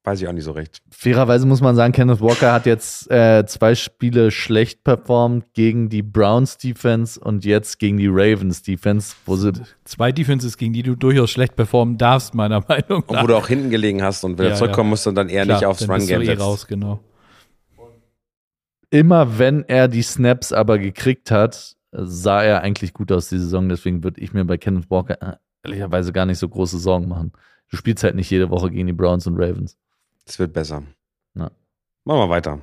A: weiß ich auch nicht so recht.
E: Fairerweise muss man sagen, Kenneth Walker hat jetzt äh, zwei Spiele schlecht performt gegen die Browns Defense und jetzt gegen die Ravens Defense, wo sie
B: Zwei Defenses, gegen die du durchaus schlecht performen darfst, meiner Meinung
A: Und
B: nach.
A: wo du auch hinten gelegen hast und wieder
B: Ja,
A: zurückkommen
B: ja.
A: musst und dann eher
B: Klar,
A: nicht aufs Run-Game
B: eh raus, genau.
E: Immer, wenn er die Snaps aber gekriegt hat, sah er eigentlich gut aus die Saison. Deswegen würde ich mir bei Kenneth Walker äh, ehrlicherweise gar nicht so große Sorgen machen. Du spielst halt nicht jede Woche gegen die Browns und Ravens.
A: Es wird besser.
E: Ja.
A: Machen wir weiter.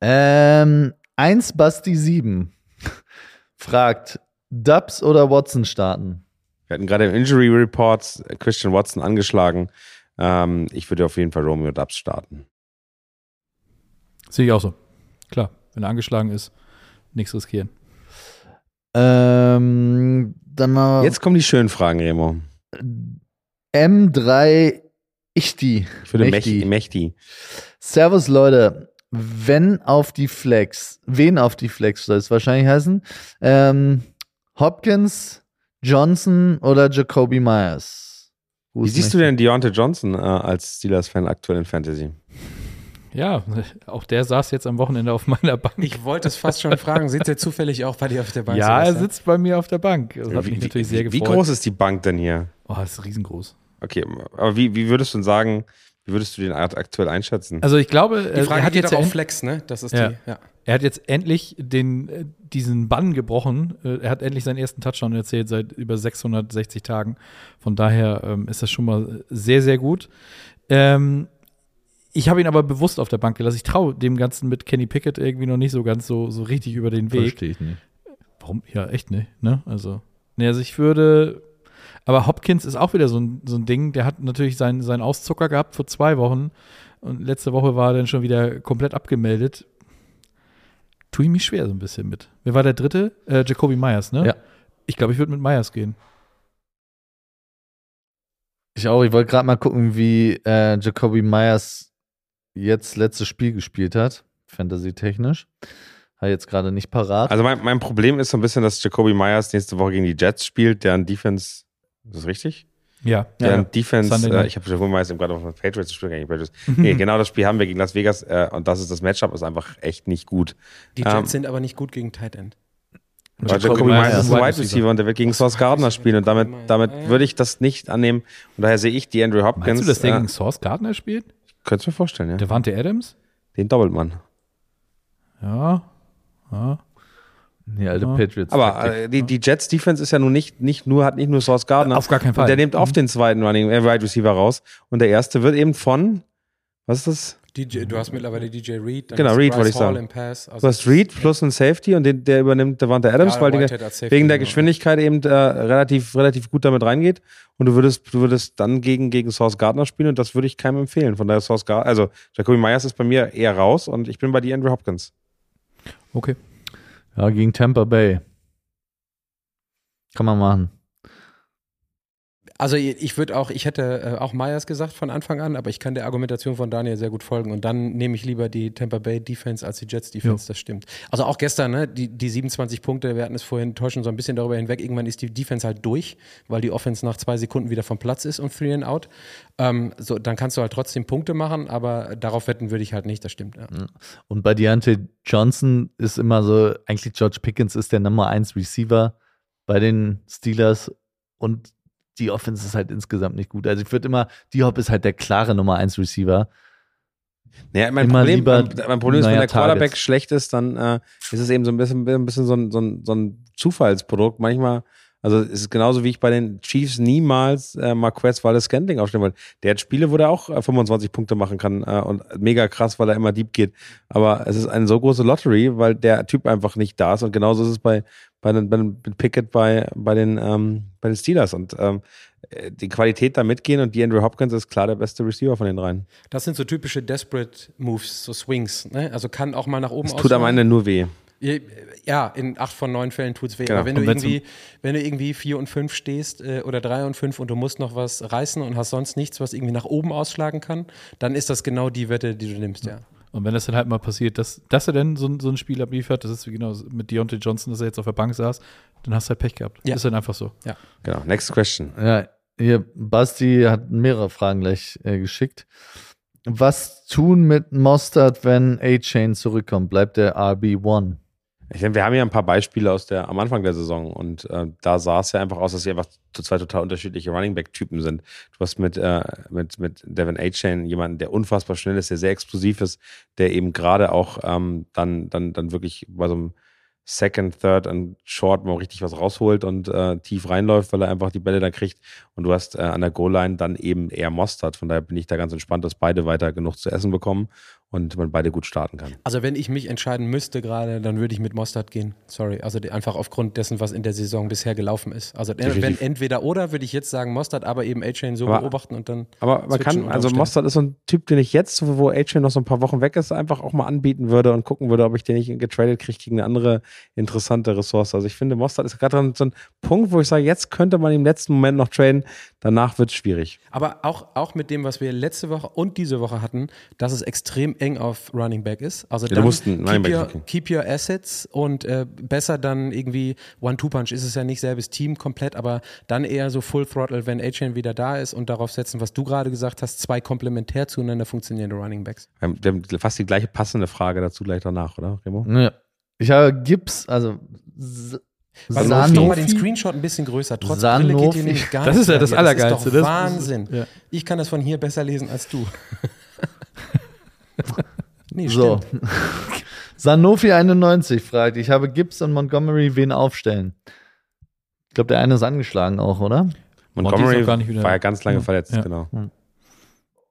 E: Ähm, 1 Basti 7 fragt, Dubs oder Watson starten?
A: Wir hatten gerade im Injury Reports Christian Watson angeschlagen. Ähm, ich würde auf jeden Fall Romeo Dubs starten.
B: Sehe ich auch so. Klar, wenn er angeschlagen ist, nichts riskieren.
E: Ähm, dann mal
A: Jetzt kommen die schönen Fragen, Remo.
E: M3 Ichti.
A: Ich würde
E: Mächti.
A: Mächti. Mächti.
E: Servus Leute, wenn auf die Flex, wen auf die Flex soll es wahrscheinlich heißen? Ähm, Hopkins, Johnson oder Jacoby Myers?
A: Wie siehst du denn Deontay Johnson äh, als Steelers-Fan aktuell in Fantasy?
B: Ja, auch der saß jetzt am Wochenende auf meiner Bank.
C: Ich wollte es fast schon fragen, sitzt er zufällig auch bei dir auf der Bank?
B: ja, er sitzt bei mir auf der Bank. Das hat
A: wie,
B: mich
A: wie,
B: natürlich sehr
A: wie
B: gefreut.
A: groß ist die Bank denn hier?
B: Oh, das ist riesengroß.
A: Okay, aber wie, wie würdest du denn sagen, wie würdest du den akt- aktuell einschätzen?
B: Also ich glaube,
C: Die
B: äh,
C: Frage
B: er hat
C: geht
B: jetzt
C: auch Flex, ne? Das ist
B: Ja.
C: die, ja.
B: Er hat jetzt endlich den, äh, diesen Bann gebrochen. Äh, Er hat endlich seinen ersten Touchdown erzählt seit über 660 Tagen. Von daher ähm, ist das schon mal sehr, sehr gut. Ähm, ich habe ihn aber bewusst auf der Bank gelassen. Ich traue dem Ganzen mit Kenny Pickett irgendwie noch nicht so ganz so, so richtig über den Weg.
E: Verstehe ich nicht.
B: Warum? Ja, echt nicht. Ne? Also, ne, also ich würde. Aber Hopkins ist auch wieder so ein, so ein Ding. Der hat natürlich seinen, seinen Auszucker gehabt vor zwei Wochen. Und letzte Woche war er dann schon wieder komplett abgemeldet. Tue ich mich schwer so ein bisschen mit. Wer war der dritte? Äh, Jacoby Myers, ne?
E: Ja.
B: Ich glaube, ich würde mit Myers gehen.
E: Ich auch. Ich wollte gerade mal gucken, wie äh, Jacoby Myers jetzt letztes Spiel gespielt hat, fantasy-technisch. Hat jetzt gerade nicht parat.
A: Also mein, mein Problem ist so ein bisschen, dass Jacoby Myers nächste Woche gegen die Jets spielt, deren Defense, ist das richtig?
B: Ja.
A: Deren
B: ja.
A: Defense, äh, ich habe Jacoby Myers eben gerade auf den Patriots gespielt, gegen die Patriots. Nee, genau das Spiel haben wir gegen Las Vegas äh, und das ist das Matchup, ist einfach echt nicht gut.
C: Die Jets
A: Ähm,
C: sind aber nicht gut gegen Tight End.
A: Weil
E: Jacoby
A: Myers ist ein Wide Receiver und der wird gegen Sauce Gardner spielen und damit, damit würde ich das nicht annehmen. Und daher sehe ich die Andrew Hopkins.
B: Meinst du, dass der
A: äh,
B: gegen Source Gardner spielt?
A: Könntest du mir vorstellen, ja.
B: Devante Adams?
A: Den doppelt man.
B: Ja. Ja.
E: Die alte
B: Ja.
E: Patriots.
A: Aber äh, die, die Jets Defense ist ja nun nicht, nicht nur, hat nicht nur Sauce Gardner.
B: Auf gar keinen Fall.
A: Und der nimmt oft den zweiten Running, äh, Wide Receiver raus. Und der erste wird eben von, was ist das?
C: DJ, du hast mittlerweile DJ Reed. dann
A: Genau, Reed wollte ich sagen.
C: Pass. Also
A: Du hast Reed plus einen Safety und den, der übernimmt Devante Adams,
C: Ja,
A: weil
C: Safety,
A: wegen der. Geschwindigkeit eben äh, relativ, relativ gut damit reingeht. Und du würdest, du würdest dann gegen, gegen Sauce Gardner spielen und das würde ich keinem empfehlen. Von daher Sauce Gardner, also Jacoby Myers ist bei mir eher raus und ich bin bei die Andrew Hopkins.
B: Okay.
E: ja, gegen Tampa Bay. Kann man machen.
C: Also ich würde auch, ich hätte äh, auch Myers gesagt von Anfang an, aber ich kann der Argumentation von Daniel sehr gut folgen und dann nehme ich lieber die Tampa Bay Defense als die Jets Defense, das stimmt. Also auch gestern, ne, die, die 27 Punkte, wir hatten es vorhin täuschen so ein bisschen darüber hinweg, irgendwann ist die Defense halt durch, weil die Offense nach zwei Sekunden wieder vom Platz ist und three and out. Ähm, so, dann kannst du halt trotzdem Punkte machen, aber darauf wetten würde ich halt nicht, das stimmt. Ja.
E: Und bei Deontay Johnson ist immer so, eigentlich George Pickens ist der Nummer 1 Receiver bei den Steelers und die Offense ist halt insgesamt nicht gut. Also ich würde immer, die Hop ist halt der klare Nummer 1 Receiver.
A: Naja, mein
E: Immer
A: Problem,
E: lieber
A: mein, mein Problem ist, wenn der Quarterback
E: Targets.
A: schlecht ist, dann äh, ist es eben so ein bisschen, ein bisschen so, ein, so, ein, so ein Zufallsprodukt. Manchmal, also es ist genauso wie ich bei den Chiefs niemals äh, Marquez Wallace Scantling aufstellen wollte. Der hat Spiele, wo der auch äh, 25 Punkte machen kann äh, und mega krass, weil er immer deep geht. Aber es ist eine so große Lottery, weil der Typ einfach nicht da ist und genauso ist es bei, bei, den, bei den Pickett bei, bei, den, ähm, bei den Steelers und ähm, äh, die Qualität da mitgehen und die Andrew Hopkins ist klar der beste Receiver von den dreien.
C: Das sind so typische Desperate Moves, so Swings. Ne? Also kann auch mal nach oben
A: Es tut am. Ende nur weh.
C: Ja, in acht von neun Fällen tut's weh.
A: Genau.
C: Aber wenn du, irgendwie, wenn du irgendwie vier und fünf stehst äh, oder drei und fünf und du musst noch was reißen und hast sonst nichts, was irgendwie nach oben ausschlagen kann, dann ist das genau die Wette, die du nimmst, ja.
B: Und wenn das dann halt mal passiert, dass, dass er denn so, ein- so ein Spiel abliefert, das ist wie genau mit Deontay Johnson, dass er jetzt auf der Bank saß, dann hast du halt Pech gehabt.
C: Ja.
B: Ist dann einfach so.
A: Genau. Next question.
E: Ja, hier, Basti hat mehrere Fragen gleich äh, geschickt. Was tun mit Mostert, wenn A-Chain zurückkommt? Bleibt der RB1?
A: Ich denke, wir haben ja ein paar Beispiele aus der am Anfang der Saison und äh, da sah es ja einfach aus, dass sie einfach zu zwei total unterschiedliche Running Back Typen sind. Du hast mit äh, mit mit Devin A-Chain jemanden, der unfassbar schnell ist, der sehr explosiv ist, der eben gerade auch ähm, dann dann dann wirklich bei so einem Second, Third und Short mal richtig was rausholt und äh, tief reinläuft, weil er einfach die Bälle da kriegt. Und du hast äh, an der Goal-Line dann eben eher Mostert. Von daher bin ich da ganz entspannt, dass beide weiter genug zu essen bekommen und man beide gut starten kann.
C: Also wenn ich mich entscheiden müsste gerade, dann würde ich mit Mostert gehen. Sorry, also einfach aufgrund dessen, was in der Saison bisher gelaufen ist. Also äh, wenn
A: Definitiv.
C: entweder oder, würde ich jetzt sagen Mostert, aber eben A-Chain so
A: Aber-
C: beobachten und dann
A: Aber man kann, also. Mostert ist so ein Typ, den ich jetzt, wo A-Chain noch so ein paar Wochen weg ist, einfach auch mal anbieten würde und gucken würde, ob ich den nicht getradet kriege gegen eine andere interessante Ressource. Also ich finde, Mostert ist gerade so ein Punkt, wo ich sage, jetzt könnte man im letzten Moment noch traden, danach wird es schwierig.
C: Aber auch, auch mit dem, was wir letzte Woche und diese Woche hatten, dass es extrem eng auf Running Back ist. Also
A: du
C: dann
A: musst einen Running
C: keep, your, keep your assets und äh, besser dann irgendwie One-Two-Punch ist es ja nicht selbes Team komplett, aber dann eher so Full Throttle, wenn A-Chain wieder da ist und darauf setzen, was du gerade gesagt hast, zwei komplementär zueinander funktionierende Running Backs.
A: Wir wir haben fast die gleiche passende Frage dazu gleich danach, oder, Remo?
E: Ja. Ich habe Gips, also S-
C: Weil
E: Sanofi-
C: mach mal den Screenshot ein bisschen größer. Trotz Brille geht
E: Sanofi.
C: hier nämlich gar
B: Das ist ja das. Allergeilste.
C: Das ist
B: Das-
C: Wahnsinn.
B: ja.
C: Ich kann das von hier besser lesen als du. nee,
E: So.
C: stimmt.
E: Sanofi 91 fragt, ich habe Gibbs und Montgomery wen aufstellen? Ich glaube, der eine ist angeschlagen auch, oder?
A: Montgomery
B: noch gar nicht wieder-
A: war ja ganz lange
B: Ja.
A: verletzt,
B: Ja.
A: genau.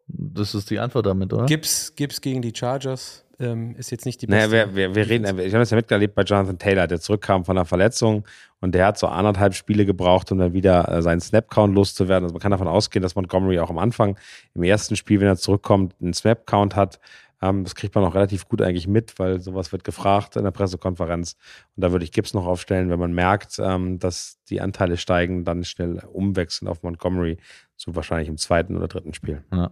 E: Das ist die Antwort damit, oder?
C: Gibbs, Gibbs gegen die Chargers ähm, ist jetzt nicht die
A: Naja,
C: beste.
A: wir, wir, wir reden, ich habe das ja miterlebt bei Jonathan Taylor, der zurückkam von einer Verletzung und der hat so anderthalb Spiele gebraucht, um dann wieder äh, seinen Snap-Count loszuwerden. Also man kann davon ausgehen, dass Montgomery auch am Anfang im ersten Spiel, wenn er zurückkommt, einen Snap-Count hat. Ähm, das kriegt man auch relativ gut eigentlich mit, weil sowas wird gefragt in der Pressekonferenz. Und da würde ich Gibbs noch aufstellen, wenn man merkt, ähm, dass die Anteile steigen, dann schnell umwechseln auf Montgomery, so wahrscheinlich im zweiten oder dritten Spiel.
E: Ja.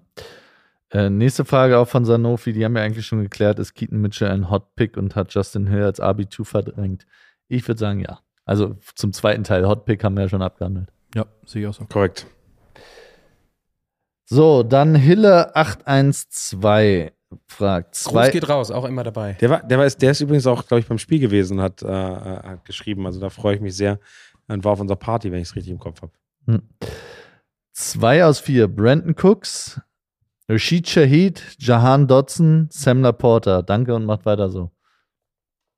E: Äh, nächste Frage auch von Sanofi, die haben wir eigentlich schon geklärt. Ist Keaton Mitchell ein Hot Pick und hat Justin Hill als RB2 verdrängt? Ich würde sagen, ja. Also zum zweiten Teil, Hot Pick haben wir ja schon abgehandelt.
B: Ja, sehe ich auch so.
A: Korrekt.
E: So, dann Hille 812 fragt.
C: Gruß
E: Zwei,
C: geht raus, auch immer dabei.
A: Der, war, der, war, der ist übrigens auch, glaube ich, beim Spiel gewesen und hat, äh, hat geschrieben. Also da freue ich mich sehr. Und war auf unserer Party, wenn ich es richtig im Kopf habe.
E: Hm. zwei aus vier. Brandon Cooks, Rashid Shahid, Jahan Dodson, Sam Laporta. Danke und macht weiter so.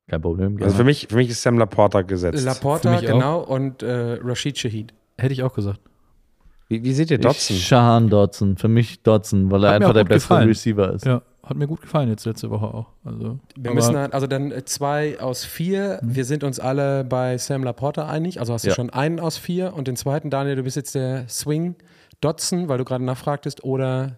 E: Kein Problem.
A: Also für mich, für mich ist Sam Laporta gesetzt.
C: Laporta,
B: Für mich auch.
C: genau, und äh, Rashid Shahid.
B: Hätte ich auch gesagt.
A: wie, wie seht ihr Dotson?
E: Ich, Shahan Dodson. Für mich Dodson, weil er einfach der beste
B: gefallen.
E: Receiver ist.
B: Ja, hat mir gut gefallen jetzt letzte Woche auch. Also,
C: Wir müssen halt, also dann äh, zwei aus vier. Wir sind uns alle bei Sam Laporta einig. Also hast du
E: Ja.
C: schon einen aus vier und den zweiten, Daniel, du bist jetzt der Swing Dotson, weil du gerade nachfragtest, oder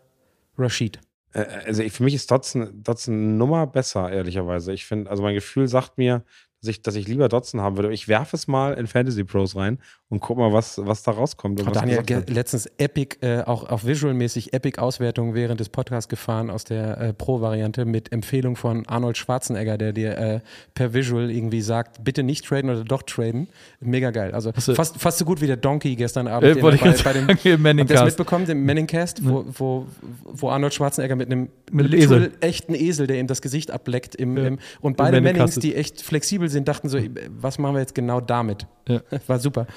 C: Rashid.
A: Äh, Also ich, für mich ist Dotson, Dotson eine Nummer besser, ehrlicherweise. Ich finde, also mein Gefühl sagt mir, dass ich, dass ich lieber Dotson haben würde. Ich werfe es mal in Fantasy Pros rein und guck mal, was, was da rauskommt. und
C: Hat
A: was
C: Daniel
A: wird.
C: letztens Epic, äh, auch, auch visualmäßig Epic-Auswertungen während des Podcasts gefahren aus der äh, Pro-Variante mit Empfehlung von Arnold Schwarzenegger, der dir äh, per Visual irgendwie sagt, bitte nicht traden oder doch traden. Mega geil. Also fast, fast so gut wie der Donkey gestern Abend
B: Äh, wollte ich
C: bei,
B: gerade
C: bei dem
B: sagen, Manning
C: das
B: Cast.
C: mitbekommen, im Manningcast, wo, wo, wo Arnold Schwarzenegger mit einem
B: Mit Esel.
C: echten Esel, der ihm das Gesicht ableckt, im,
B: Ja.
C: im, und beide
B: Manning
C: Mannings, die echt flexibel sind, dachten so, was machen wir jetzt genau damit?
B: Ja.
C: War super.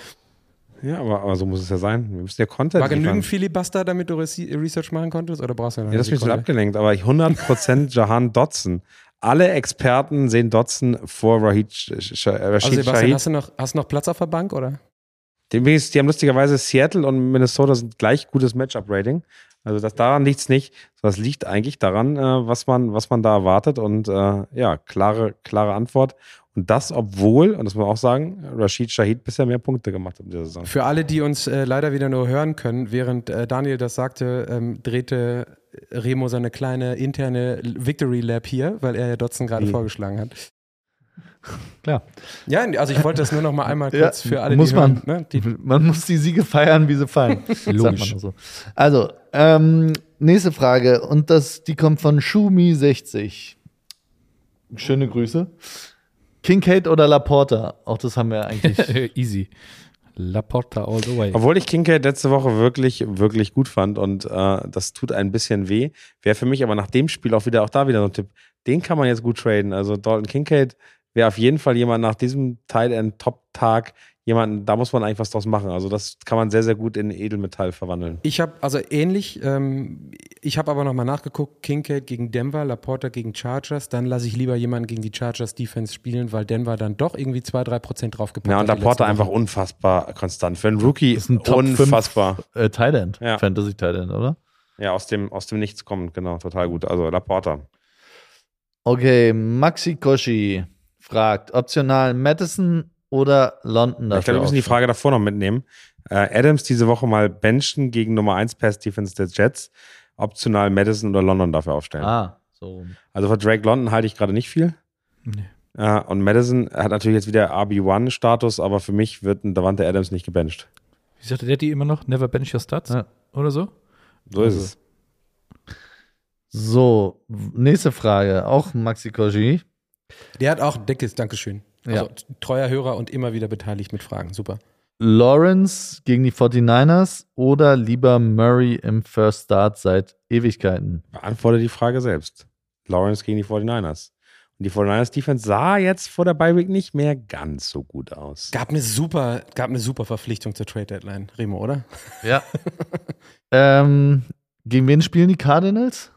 A: Ja, aber, aber so muss es ja sein. Wir müssen ja Content
C: War genügend Filibuster, damit du Research machen konntest, oder brauchst du noch
A: Ja, das ist mich so abgelenkt, aber ich 100% Jahan Dotson. Alle Experten sehen Dotson vor Rashid, Sh Sh
C: Also
A: Rashid
C: Sebastian,
A: Shahid.
C: hast du, noch, hast du noch Platz auf der Bank, oder?
A: Die, wenigstens- die haben lustigerweise Seattle und Minnesota sind gleich gutes Matchup-Rating. Also das, daran liegt es nicht. Das liegt eigentlich daran, äh, was, man, was man da erwartet. Und äh, ja, klare, klare Antwort. Und das, obwohl, und das muss man auch sagen, Rashid Shahid bisher mehr Punkte gemacht hat in dieser Saison.
C: Für alle, die uns äh, leider wieder nur hören können, während äh, Daniel das sagte, ähm, drehte Remo seine kleine interne Victory Lab hier, weil er ja Dotson gerade
A: Wie?
C: vorgeschlagen hat.
E: Klar.
C: Ja, also ich wollte das nur noch mal einmal
E: Ja,
C: kurz für alle,
E: muss
C: die
E: man.
C: hören. Ne, die,
E: Man muss die Siege feiern, wie sie fallen.
B: Logisch.
E: So. Also, ähm, nächste Frage. Und das, die kommt von Schumi60. Schöne Grüße. Kincaid oder Laporta? Auch das haben wir eigentlich.
B: Easy. Laporta all the way.
A: Obwohl ich Kincaid letzte Woche wirklich, wirklich gut fand und äh, das tut ein bisschen weh. Wäre für mich aber nach dem Spiel auch wieder, auch da wieder so ein Tipp. Den kann man jetzt gut traden. Also Dalton Kincaid wäre auf jeden Fall jemand nach diesem Tight-End-Top-Tag, jemanden, da muss man eigentlich was draus machen. Also das kann man sehr, sehr gut in Edelmetall verwandeln.
C: ich habe also ähnlich, ähm, ich habe aber noch mal nachgeguckt, Kincaid gegen Denver, Laporta gegen Chargers, dann lasse ich lieber jemanden gegen die Chargers Defense spielen, weil Denver dann doch irgendwie 2-3 Prozent draufgepackt
A: Ja, und
C: hat.
A: Laporta einfach
C: Woche.
A: unfassbar konstant. Für einen Rookie
E: ist ein Top
A: unfassbar.
E: 5 äh, End.
A: Ja.
E: Fantasy End, oder?
A: Ja, aus dem, aus dem Nichts kommt, genau, total gut. Also Laporta.
E: Okay, Maxi Koshi fragt, optional Madison oder London
A: Ich glaube, wir müssen die? Frage davor noch mitnehmen. Äh, Adams diese Woche mal benchen gegen Nummer 1 Pass Defense der Jets. Optional Madison oder London dafür aufstellen.
E: Ah, so.
A: Also für Drake London halte ich gerade nicht viel.
B: Nee.
A: Äh, und Madison hat natürlich jetzt wieder RB1-Status, aber für mich wird ein Davante Adams nicht gebencht.
B: Wie sagte der die immer noch? Never bench your stats?
E: Ja.
B: Oder so?
A: So ist es.
E: So, nächste Frage, auch Maxi Koshi.
C: Der hat auch ein dickes Dankeschön. Also
E: Ja.
C: treuer Hörer und immer wieder beteiligt mit Fragen. Super.
E: Lawrence gegen die 49ers oder lieber Murray im First Start seit Ewigkeiten?
A: Beantworte die Frage selbst. Lawrence gegen die 49ers. Und die 49ers Defense sah jetzt vor der Bye Week nicht mehr ganz so gut aus.
C: Gab eine super, gab eine super Verpflichtung zur Trade Deadline, Remo, oder?
E: Ja. ähm, gegen wen spielen die Cardinals?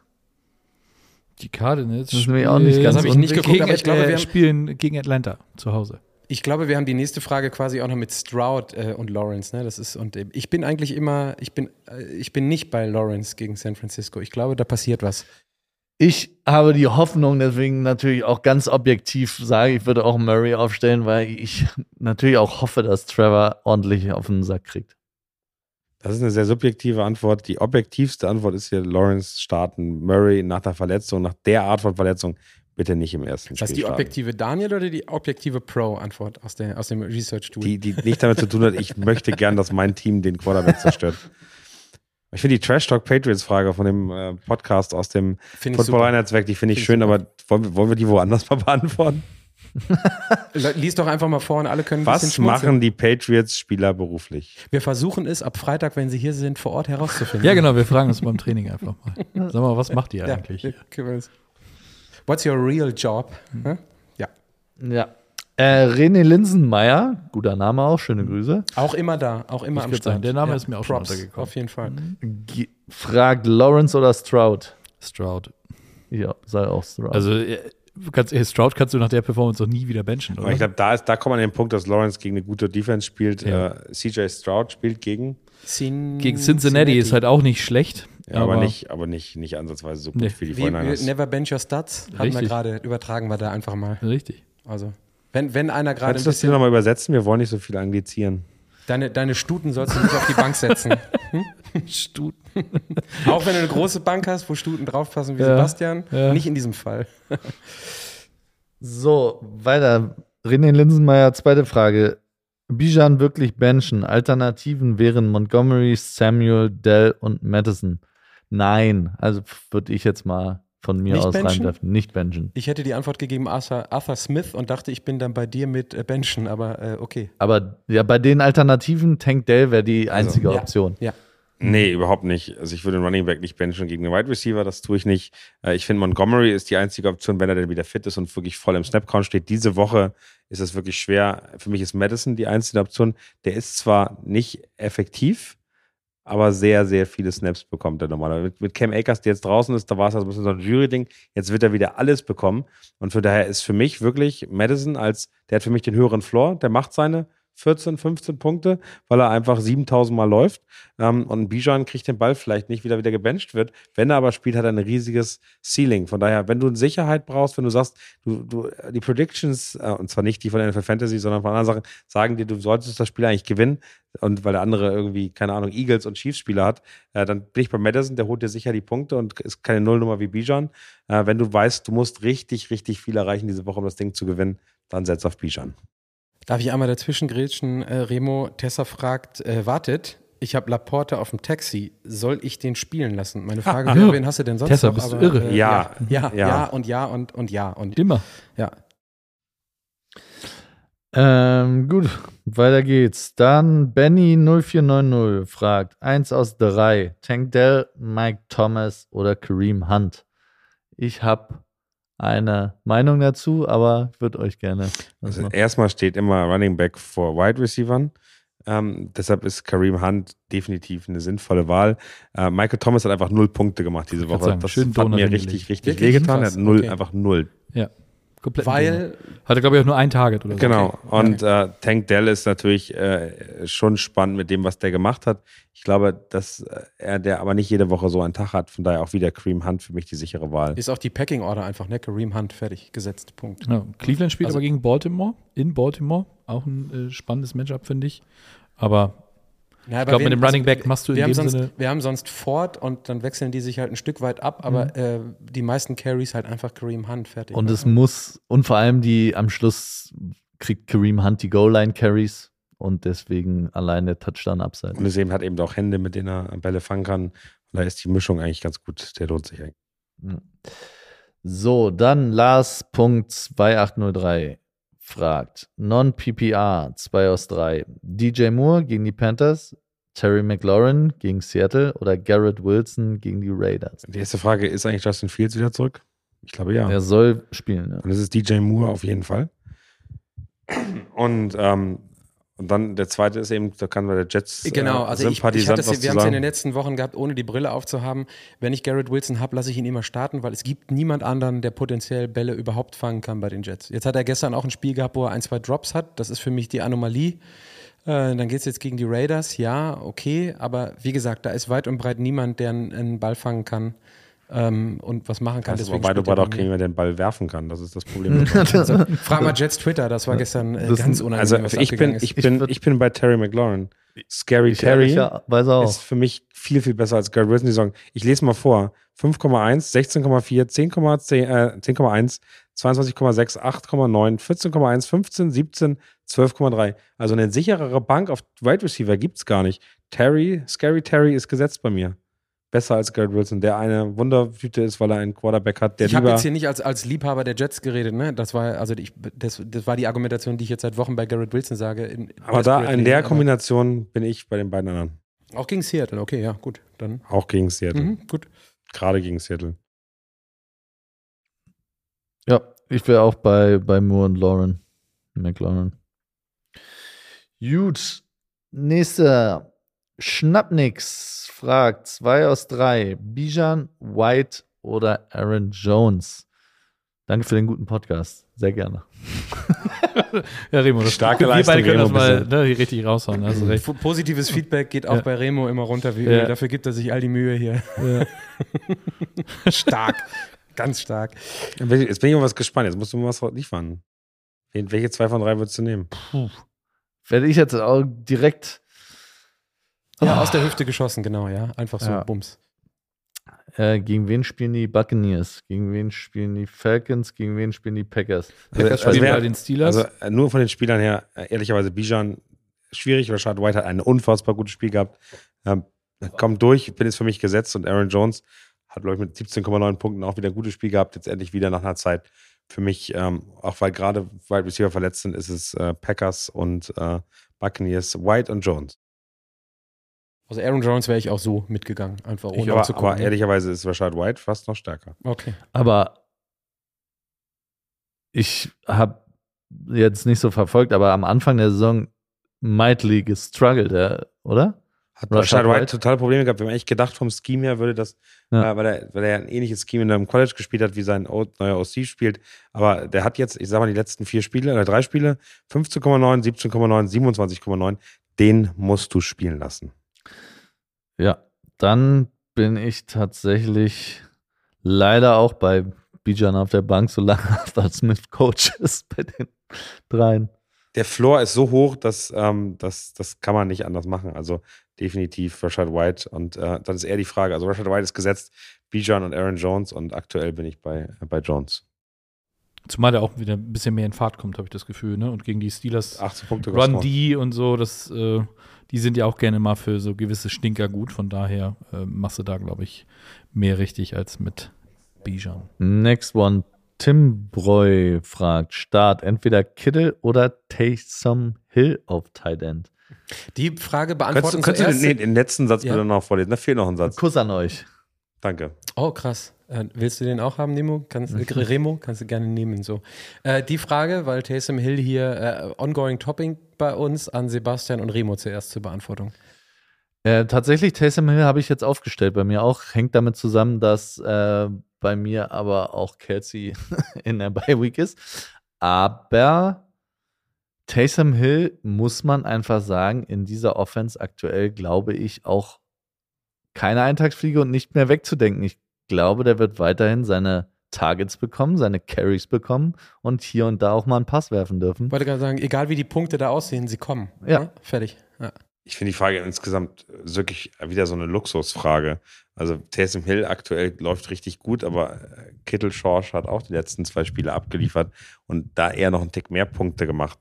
B: Die Cardinals
E: Das mir auch nicht ganz
C: Das habe ich nicht geguckt,
B: gegen,
C: aber ich glaube,
B: äh,
C: wir haben,
B: spielen gegen Atlanta zu Hause.
C: ich glaube, wir haben die nächste Frage quasi auch noch mit Stroud äh, und Lawrence. Ne? Das ist, und äh, ich bin eigentlich immer, ich bin, äh, ich bin nicht bei Lawrence gegen San Francisco. Ich glaube, da passiert was.
E: Ich habe die Hoffnung, deswegen natürlich auch ganz objektiv sage, ich würde auch Murray aufstellen, weil ich natürlich auch hoffe, dass Trevor ordentlich auf den Sack kriegt.
A: Das ist eine sehr subjektive Antwort. Die objektivste Antwort ist hier Lawrence starten. Murray nach der Verletzung, nach der Art von Verletzung, bitte nicht im ersten
C: Ist das
A: Spiel
C: die objektive Daniel oder die objektive Pro-Antwort aus, der, aus dem Research-Tool?
A: Die, die nicht damit zu tun hat, ich möchte gern, dass mein Team den Quarterback zerstört. Ich finde die Trash Talk Patriots Frage von dem äh, Podcast aus dem
C: ich
A: Football. Einheitswerk, die finde ich
C: Finde ich
A: schön, aber wollen wir, wollen wir die woanders mal beantworten?
C: Lies doch einfach mal vor und alle können ein bisschen
A: Was
C: schmunzeln.
A: machen die Patriots-Spieler beruflich?
C: Wir versuchen es ab Freitag, wenn sie hier sind, vor Ort herauszufinden.
B: Ja, genau, wir fragen uns beim Training einfach mal. Sag mal, was macht ihr
C: Ja,
B: eigentlich?
C: es- What's your real job? Hm? Ja.
E: Ja. Äh, René Linsenmeier, guter Name auch, schöne Grüße,
C: Auch immer da, auch immer
B: Ich
C: am
B: würd sagen,
C: Start.
B: der Name
C: ja.
B: ist mir auch schon
C: Props,
B: untergekommen.
C: Auf jeden Fall.
E: G fragt Lawrence oder Stroud.
B: Stroud.
E: Ja, sei auch Stroud.
B: Also, kannst, äh, Stroud kannst du nach der Performance doch nie wieder benchen,
A: Aber
B: oder?
A: ich glaube, da, ist- da kommt man an den Punkt, dass Lawrence gegen eine gute Defense spielt.
B: Ja.
A: Äh, CJ Stroud spielt gegen,
C: Cin
B: Gegen Cincinnati ist halt auch nicht schlecht.
A: ja, aber, nicht, aber nicht, nicht ansatzweise so gut
B: Nee.
A: wie die 49ers.
C: Never Bench Your Stats hatten wir gerade, übertragen wir da einfach mal.
B: Richtig.
C: Also, wenn, wenn einer gerade ein
A: Kannst du das hier nochmal übersetzen? Wir wollen nicht so viel anglizieren.
C: Deine, deine Stuten sollst du nicht auf die Bank setzen.
B: Stuten.
C: Auch wenn du eine große Bank hast, wo Stuten draufpassen wie
B: Ja,
C: Sebastian.
B: ja.
C: Nicht in diesem Fall.
E: so, weiter. René Linsenmeier, zweite Frage. Bijan wirklich benchen? Alternativen wären Montgomery, Samuel, Dell und Madison. Nein, also würde ich jetzt mal von mir
C: Nicht
E: aus
C: benchen?
E: reinwerfen. Nicht benchen.
C: Ich hätte die Antwort gegeben Arthur, Arthur Smith und dachte, ich bin dann bei dir mit äh, Benchen, aber äh, okay.
E: Aber ja, bei den Alternativen, Tank Dell wäre die einzige
C: Also, ja.
E: Option.
C: Ja.
A: Nee, überhaupt nicht. Also ich würde den Running Back nicht benchen gegen den Wide Receiver, das tue ich nicht. Äh, Ich finde, Montgomery ist die einzige Option, wenn er dann wieder fit ist und wirklich voll im Snapcount steht. Diese Woche ist es wirklich schwer. Für mich ist Madison die einzige Option. Der ist zwar nicht effektiv, aber sehr, sehr viele Snaps bekommt er normalerweise. Mit, mit Cam Akers, der jetzt draußen ist, da war es also ein bisschen so ein Jury-Ding. Jetzt wird er wieder alles bekommen. Und von daher ist für mich wirklich Madison als, der hat für mich den höheren Floor, der macht seine 14, 15 Punkte, weil er einfach 7000 Mal läuft. Ähm, und Bijan kriegt den Ball vielleicht nicht wieder wieder gebencht wird. Wenn er aber spielt, hat er ein riesiges Ceiling. Von daher, wenn du Sicherheit brauchst, wenn du sagst, du, du die Predictions, äh, und zwar nicht die von NFL Fantasy, sondern von anderen Sachen, sagen dir, du solltest das Spiel eigentlich gewinnen. Und weil der andere irgendwie, keine Ahnung, Eagles und Chiefs Spieler hat, äh, dann bin ich bei Madison, der holt dir sicher die Punkte und ist keine Nullnummer wie Bijan. Äh, wenn du weißt, du musst richtig, richtig viel erreichen diese Woche, um das Ding zu gewinnen, dann setz auf Bijan.
C: Darf ich einmal dazwischen grätschen? Äh, Remo, Tessa fragt, äh, wartet, ich habe Laporte auf dem Taxi. Soll ich den spielen lassen? Meine Frage wäre, wen hast du denn sonst
B: Tessa,
C: noch?
B: bist du
C: Aber,
B: irre?
C: Äh,
A: Ja.
C: ja, ja,
A: Ja.
C: ja und ja und, und ja und
B: Immer.
C: ja.
E: Ähm, gut, weiter geht's. Dann Benny0490 fragt: Eins aus drei. Tank Dell, Mike Thomas oder Kareem Hunt? Ich habe eine Meinung dazu, aber ich würde euch gerne.
A: Also erstmal steht immer Running Back vor Wide Receivern. Ähm, deshalb ist Kareem Hunt definitiv eine sinnvolle Wahl. Äh, Michael Thomas hat einfach null Punkte gemacht diese Woche.
B: sagen,
A: das
B: schön
A: hat mir richtig, richtig wehgetan. Er hat null,
C: okay.
A: einfach null.
B: Ja. Komplett.
C: Weil,
B: Hatte, glaube ich, auch nur ein Target oder so.
A: Genau. Und äh, Tank Dell ist natürlich äh, schon spannend mit dem, was der gemacht hat. Ich glaube, dass äh, er der aber nicht jede Woche so einen Tag hat. Von daher auch wieder Kareem Hunt für mich die sichere Wahl.
C: ist auch die Packing Order einfach, ne? Kareem Hunt, fertig, gesetzt, Punkt.
B: Ja, Cleveland spielt
C: Also-
B: aber gegen Baltimore, in Baltimore. Auch ein äh, spannendes Matchup, finde ich. Aber
C: Ja,
B: ich glaube, mit dem Running Back machst du in
C: wir haben,
B: dem
C: sonst,
B: Sinne.
C: wir haben sonst Ford und dann wechseln die sich halt ein Stück weit ab, aber
B: Mhm.
C: äh, die meisten Carries halt einfach Kareem Hunt, fertig.
E: Und es muss, und vor allem die am Schluss kriegt Kareem Hunt die Goal-Line-Carries und deswegen allein der Touchdown-Upside.
A: Und es eben hat eben auch Hände, mit denen er Bälle fangen kann. Und da ist die Mischung eigentlich ganz gut. Der lohnt sich eigentlich.
E: So, dann Lars.2803 fragt: Non-PPR, 2 aus 3. DJ Moore gegen die Panthers, Terry McLaurin gegen Seattle oder Garrett Wilson gegen die Raiders?
A: Die erste Frage: Ist eigentlich Justin Fields wieder zurück? Ich glaube ja.
E: Er soll spielen, ja.
A: Und es ist DJ Moore auf jeden Fall. Und, ähm, und dann der zweite ist eben, da kann man der Jets äh,
C: Genau, also ich, ich hatte wir
A: zu
C: haben es in den letzten Wochen gehabt, ohne die Brille aufzuhaben. Wenn ich Garrett Wilson habe, lasse ich ihn immer starten, weil es gibt niemand anderen, der potenziell Bälle überhaupt fangen kann bei den Jets. Jetzt hat er gestern auch ein Spiel gehabt, wo er ein, zwei Drops hat. Das ist für mich die Anomalie. Äh, dann geht es jetzt gegen die Raiders. Ja, okay, aber wie gesagt, da ist weit und breit niemand, der einen, einen Ball fangen kann ähm, und was machen kann.
A: Das wobei du
C: mir.
A: keinen, der den Ball werfen kann. Das ist das Problem.
C: Frag mal Jets Twitter, das war gestern äh,
E: Das-
C: ganz unangenehm.
A: also ich bin, ich, bin, ich bin bei Terry McLaurin. Scary
E: Ich
A: Terry ist für mich viel, viel besser als Garrett Wilson die Saison. Ich lese mal vor. 5,1, 16,4, 10,10, äh, 10,1, 22,6, 8,9, 14,1, 15, 17, 12,3. Also eine sicherere Bank auf Wide Receiver gibt's gar nicht. Terry, Scary Terry ist gesetzt bei mir. Besser als Garrett Wilson, der eine Wundertüte ist, weil er einen Quarterback hat, der
C: ich habe jetzt hier nicht als, als Liebhaber der Jets geredet, ne? Das war also ich, das, das war die Argumentation, die ich jetzt seit Wochen bei Garrett Wilson sage. In,
A: Aber da in der
C: aber
A: Kombination bin ich bei den beiden anderen.
C: Auch gegen Seattle, okay, ja, gut. Dann.
A: Auch gegen Seattle.
C: Mhm, gut.
A: Gerade gegen Seattle.
E: Ja, ich wäre auch bei, bei Moore und Lauren. McLaurin. Gut. Nächster. Schnappnix fragt: zwei aus drei. Bijan, White oder Aaron Jones? Danke für den guten Podcast. Sehr gerne.
B: Ja, Remo, das
A: Starke
B: wir
A: Leistung,
B: beide können
A: Remo,
B: das mal ne, hier richtig raushauen. Also recht.
C: F- Positives Feedback geht auch
B: Ja.
C: bei Remo immer runter wie
B: Ja.
C: Dafür gibt er sich all die Mühe hier. stark. Ganz stark.
A: Jetzt bin ich mal was gespannt. Jetzt musst du mal was liefern. Welche zwei von drei würdest du nehmen?
E: Werde ich jetzt auch direkt.
C: Ja, aus der Hüfte geschossen, genau, ja. Einfach so
E: Ja.
C: Bums.
E: Äh, gegen wen spielen die Buccaneers? Gegen wen spielen die Falcons? Gegen wen spielen die Packers?
B: Packers
A: Also
B: spielen
A: wer-
B: bei den Steelers.
A: Also äh, nur von den Spielern her, äh, ehrlicherweise Bijan schwierig. Rashad White hat ein unfassbar gutes Spiel gehabt. Ähm, kommt durch, bin jetzt für mich gesetzt und Aaron Jones hat, glaube ich, mit 17,9 Punkten auch wieder ein gutes Spiel gehabt. Jetzt endlich wieder nach einer Zeit. Für mich, ähm, auch weil gerade Wide Receiver verletzt sind, ist es äh, Packers und äh, Buccaneers, White und Jones.
C: Also Aaron Jones wäre ich auch so mitgegangen, einfach ohne
A: aber,
C: zu gucken.
A: aber ehrlicherweise ist Rashad White fast noch stärker.
C: Okay.
E: Aber ich habe jetzt nicht so verfolgt, aber am Anfang der Saison mightily gestruggelt, oder?
A: Hat
E: Rashad
A: Rashad White
E: White?
A: total Probleme gehabt. Wir haben echt gedacht, vom Scheme her würde das,
E: Ja.
A: äh, weil, er, weil er ein ähnliches Scheme in einem College gespielt hat, wie sein neuer OC spielt. Aber der hat jetzt, ich sag mal, die letzten vier Spiele, oder drei Spiele, 15,9, 17,9, 27,9. Den musst du spielen lassen.
E: Ja, dann bin ich tatsächlich leider auch bei Bijan auf der Bank, solange Arthur Smith Coach ist bei den dreien.
A: Der Floor ist so hoch, dass ähm, das, das kann man nicht anders machen. Also definitiv Rashad White. Und äh, dann ist eher die Frage, also Rashad White ist gesetzt, Bijan und Aaron Jones und aktuell bin ich bei, äh, bei Jones.
B: Zumal der auch wieder ein bisschen mehr in Fahrt kommt, habe ich das Gefühl. Ne? Und gegen die Steelers
A: 18 Punkte
B: Run. D und so, das, äh, die sind ja auch gerne mal für so gewisse Stinker gut. Von daher äh, machst du da, glaube ich, mehr richtig als mit Bijan.
E: Next one. Tim Breu fragt: Start entweder Kittle oder Taysom Hill auf Tight End.
C: Die Frage
A: Könntest,
C: beantworten
A: du- könntest du den, nee, den letzten Satz
C: Ja.
A: bitte noch vorlesen? Da fehlt noch ein Satz.
E: Kuss an euch.
A: Danke.
C: Oh, krass. Äh, willst du den auch haben, Nemo? Kannst, äh, Remo? Kannst du gerne nehmen. So. Äh, die Frage, weil Taysom Hill hier äh, ongoing Topping bei uns an Sebastian und Remo zuerst zur Beantwortung.
E: Äh, tatsächlich, Taysom Hill habe ich jetzt aufgestellt. Bei mir auch hängt damit zusammen, dass äh, bei mir aber auch Kelsey in der Bye Week ist. Aber Taysom Hill muss man einfach sagen, in dieser Offense aktuell glaube ich auch keine Eintagsfliege und nicht mehr wegzudenken. Ich glaube, der wird weiterhin seine Targets bekommen, seine Carries bekommen und hier und da auch mal einen Pass werfen dürfen.
C: Ich wollte gerade sagen, egal wie die Punkte da aussehen, sie kommen.
E: Ja.
C: Ne? Fertig. Ja.
A: Ich finde die Frage insgesamt wirklich wieder so eine Luxusfrage. Also Taysom Hill aktuell läuft richtig gut, aber äh, Kittel Schorsch hat auch die letzten zwei Spiele abgeliefert und da eher noch einen Tick mehr Punkte gemacht.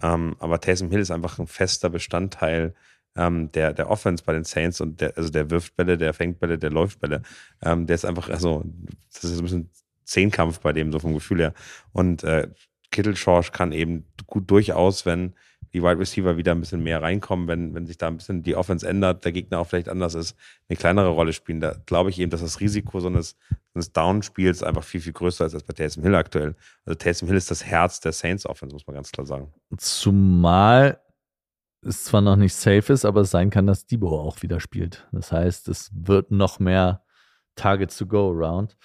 A: Ähm, aber Taysom Hill ist einfach ein fester Bestandteil ähm, der, der Offense bei den Saints und der, also der wirft Bälle, der fängt Bälle, der läuft Bälle. Ähm, der ist einfach, also, das ist ein bisschen Zehnkampf bei dem, so vom Gefühl her. Und äh, Kittel Schorsch kann eben gut durchaus, wenn die Wide Receiver wieder ein bisschen mehr reinkommen, wenn, wenn sich da ein bisschen die Offense ändert, der Gegner auch vielleicht anders ist, eine kleinere Rolle spielen. Da glaube ich eben, dass das Risiko so eines, eines Downspiels einfach viel, viel größer ist als bei Taysom Hill aktuell. Also Taysom Hill ist das Herz der Saints Offense, muss man ganz klar sagen.
E: Zumal es zwar noch nicht safe ist, aber es sein kann, dass Debo auch wieder spielt. Das heißt, es wird noch mehr Targets to go around.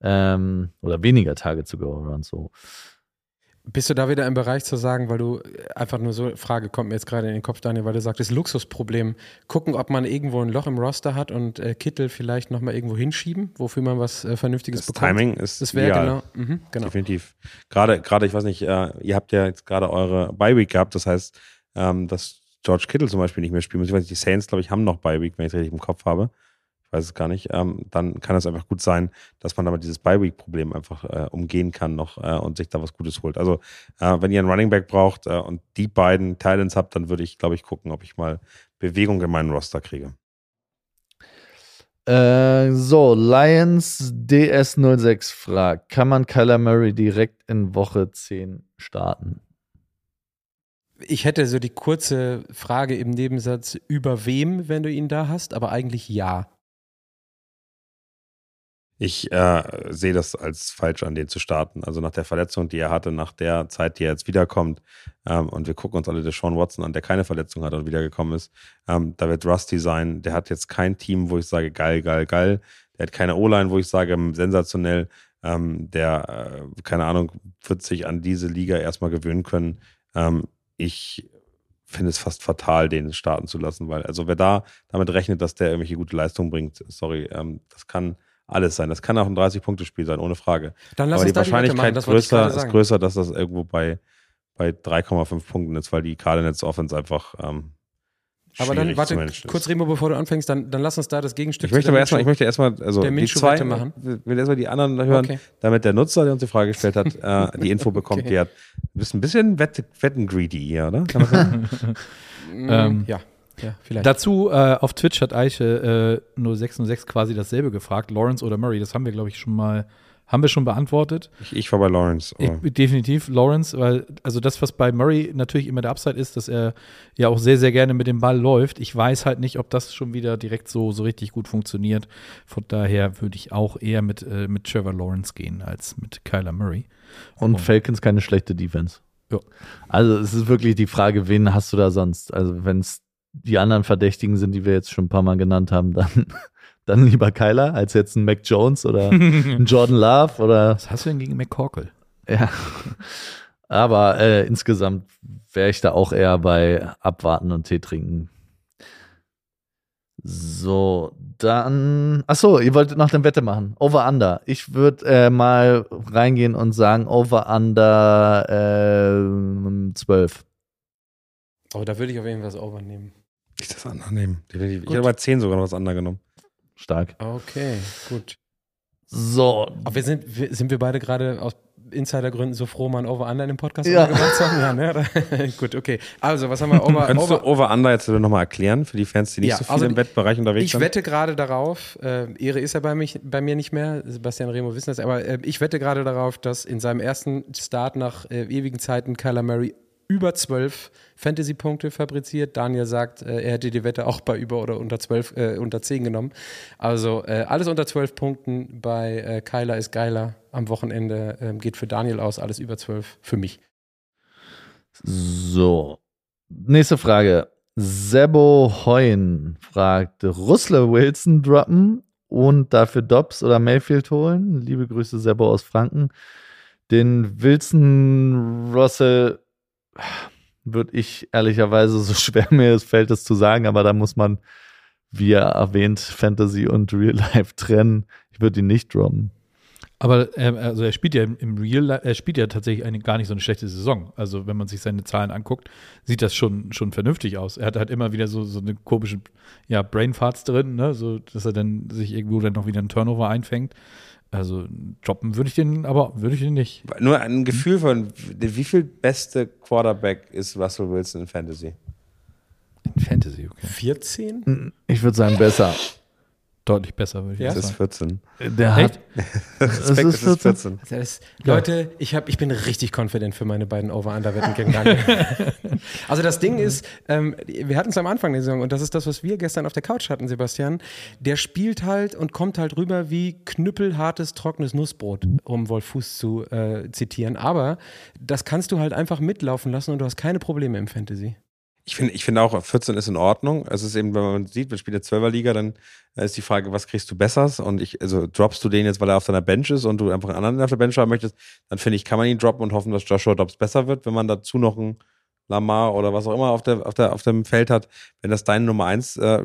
E: Ähm, oder weniger Targets to go around. So.
C: Bist du da wieder im Bereich zu sagen, weil du einfach nur so, Frage kommt mir jetzt gerade in den Kopf, Daniel, weil du sagtest, Luxusproblem. Gucken, ob man irgendwo ein Loch im Roster hat und äh, Kittel vielleicht nochmal irgendwo hinschieben, wofür man was äh, Vernünftiges
A: Das
C: bekommt.
A: Timing ist
C: Das wäre genau, mhm, genau.
A: Definitiv. Gerade, gerade, ich weiß nicht, äh, ihr habt ja jetzt gerade eure Bye Week gehabt, das heißt, ähm, dass George Kittle zum Beispiel nicht mehr spielen muss, ich weiß nicht, die Saints, glaube ich, haben noch bei Week, wenn ich es richtig im Kopf habe. Ich weiß es gar nicht. Ähm, dann kann es einfach gut sein, dass man damit dieses Bye-Week-Problem einfach äh, umgehen kann noch äh, und sich da was Gutes holt. Also, äh, wenn ihr einen Running Back braucht äh, und die beiden Titans habt, dann würde ich, glaube ich, gucken, ob ich mal Bewegung in meinen Roster kriege.
E: Äh, so, Lions DS06 fragt: Kann man Kyler Murray direkt in Woche 10 starten?
C: Ich hätte so die kurze Frage im Nebensatz, über wem, wenn du ihn da hast, aber eigentlich ja.
A: Ich äh, sehe das als falsch an, den zu starten. Also nach der Verletzung, die er hatte, nach der Zeit, die er jetzt wiederkommt, ähm, und wir gucken uns alle den Sean Watson an, der keine Verletzung hat und wiedergekommen ist, ähm, da wird Rusty sein. Der hat jetzt kein Team, wo ich sage, geil, geil, geil. Der hat keine O-Line, wo ich sage, sensationell. Ähm, der, äh, keine Ahnung, wird sich an diese Liga erstmal gewöhnen können. Ähm, ich finde es fast fatal, den starten zu lassen, weil, also wer da damit rechnet, dass der irgendwelche gute Leistung bringt, sorry, ähm, das kann alles sein. Das kann auch ein 30-Punkte-Spiel sein, ohne Frage.
C: Dann lass
A: Aber die
C: da die
A: Wahrscheinlichkeit
C: machen,
A: größer, ist größer, dass das irgendwo bei, bei 3,5 Punkten ist, weil die Cardinals Offense einfach ähm,
C: Aber dann, warte, kurz Remo, bevor du anfängst, dann, dann lass uns da das Gegenstück
A: Ich möchte aber erstmal, ich möchte erstmal, also
C: der
A: die zwei,
C: machen.
A: will erstmal die anderen hören,
C: Okay.
A: damit der Nutzer, der uns die Frage gestellt hat, äh, die Info bekommt,
C: Okay.
A: die hat, du bist ein bisschen wett, wetten-greedy hier, oder? Kann das sein?
B: Ähm,
C: ja, ja, vielleicht.
B: Dazu äh, auf Twitch hat Eiche äh, 0606 quasi dasselbe gefragt, Lawrence oder Murray. Das haben wir, glaube ich, schon mal, haben wir schon beantwortet.
A: ich, ich war bei Lawrence.
B: Ich, definitiv Lawrence, weil also das, was bei Murray natürlich immer der Upside ist, dass er ja auch sehr, sehr gerne mit dem Ball läuft. Ich weiß halt nicht, ob das schon wieder direkt so, so richtig gut funktioniert. Von daher würde ich auch eher mit, äh, mit Trevor Lawrence gehen als mit Kyler Murray.
E: Und
B: Oh.
E: Falcons keine schlechte Defense.
B: Ja.
E: Also es ist wirklich die Frage, wen hast du da sonst? Also wenn es die anderen Verdächtigen sind, die wir jetzt schon ein paar Mal genannt haben, dann, dann lieber Kyler als jetzt ein Mac Jones oder ein Jordan Love oder
B: Was hast du denn gegen McCorkle?
E: ja. Aber äh, insgesamt wäre ich da auch eher bei abwarten und Tee trinken. So, dann. Achso, ihr wolltet noch eine Wette machen. Over-Under. Ich würde äh, mal reingehen und sagen, Over-Under äh, 12.
C: oh, da würde ich auf jeden Fall das Over nehmen.
A: Ich das andere nehmen. Definitiv. Ich hätte bei 10 sogar noch was anderes genommen.
E: Stark.
C: Okay, gut.
E: So,
C: Aber wir sind, wir, sind wir beide gerade aus Insidergründen so froh, mal ein Over-Under in dem Podcast
E: Ja.
C: gemacht zu haben? Ja, ne? Gut, okay. Also, was haben wir? Over,
A: Könntest
C: over,
A: du Over-Under jetzt nochmal erklären für die Fans, die nicht
C: Ja,
A: so viel
C: also
A: im Wettbereich unterwegs
C: Ich
A: sind?
C: wette gerade darauf, äh, Ehre ist er bei, mich, bei mir nicht mehr, Sebastian Remo wissen das, aber äh, ich wette gerade darauf, dass in seinem ersten Start nach äh, ewigen Zeiten Kyler Murray über 12 Fantasy-Punkte fabriziert. Daniel sagt, äh, er hätte die Wette auch bei über oder unter 12, äh, unter 10 genommen. Also äh, alles unter 12 Punkten bei äh, Kyler ist geiler am Wochenende ähm, geht für Daniel aus, alles über 12 für mich.
E: so. Nächste Frage. Sebo Heun fragt, Russell Wilson droppen und dafür Dobbs oder Mayfield holen? Liebe Grüße, Sebo aus Franken. Den Wilson Russell würde ich ehrlicherweise, so schwer mir es fällt, es zu sagen, aber da muss man, wie er erwähnt, Fantasy und Real Life trennen. Ich würde ihn nicht droppen.
B: Aber ähm, also er spielt ja im Real Life, er spielt ja tatsächlich eine, gar nicht so eine schlechte Saison. Also wenn man sich seine Zahlen anguckt, sieht das schon, schon vernünftig aus. Er hat halt immer wieder so, so eine komische ja, Brainfarts drin, ne? so, dass er dann sich irgendwo dann noch wieder einen Turnover einfängt. Also droppen würde ich den, aber würde ich den nicht.
A: Nur ein Gefühl von, wie viel beste Quarterback ist Russell Wilson in Fantasy?
B: In Fantasy, okay.
C: 14?
E: Ich würde sagen, besser.
B: Deutlich besser, würde ich
C: Ja?
A: Das ist
B: sagen.
A: 14.
E: Der
B: Echt?
E: hat.
A: Respekt,
E: ist
A: es ist
E: 14.
A: 14.
C: Das, Leute, ich, hab, ich bin richtig confident für meine beiden Over-Under-Wetten gegen Daniel. also das Ding ist, ähm, wir hatten es am Anfang der Saison und das ist das, was wir gestern auf der Couch hatten, Sebastian. Der spielt halt und kommt halt rüber wie knüppelhartes, trockenes Nussbrot, um Wolf Fuß zu äh, zitieren. Aber das kannst du halt einfach mitlaufen lassen und du hast keine Probleme im Fantasy.
A: Ich finde ich finde auch, 14 ist in Ordnung. Es ist eben, wenn man sieht, wir spielen jetzt 12er Liga, dann ist die Frage, was kriegst du Besseres? Und ich, also droppst du den jetzt, weil er auf deiner Bench ist und du einfach einen anderen auf der Bench haben möchtest, dann finde ich, kann man ihn droppen und hoffen, dass Joshua Dobbs besser wird. Wenn man dazu noch einen Lamar oder was auch immer auf, der, auf, der, auf dem Feld hat, wenn das dein Nummer 1 äh,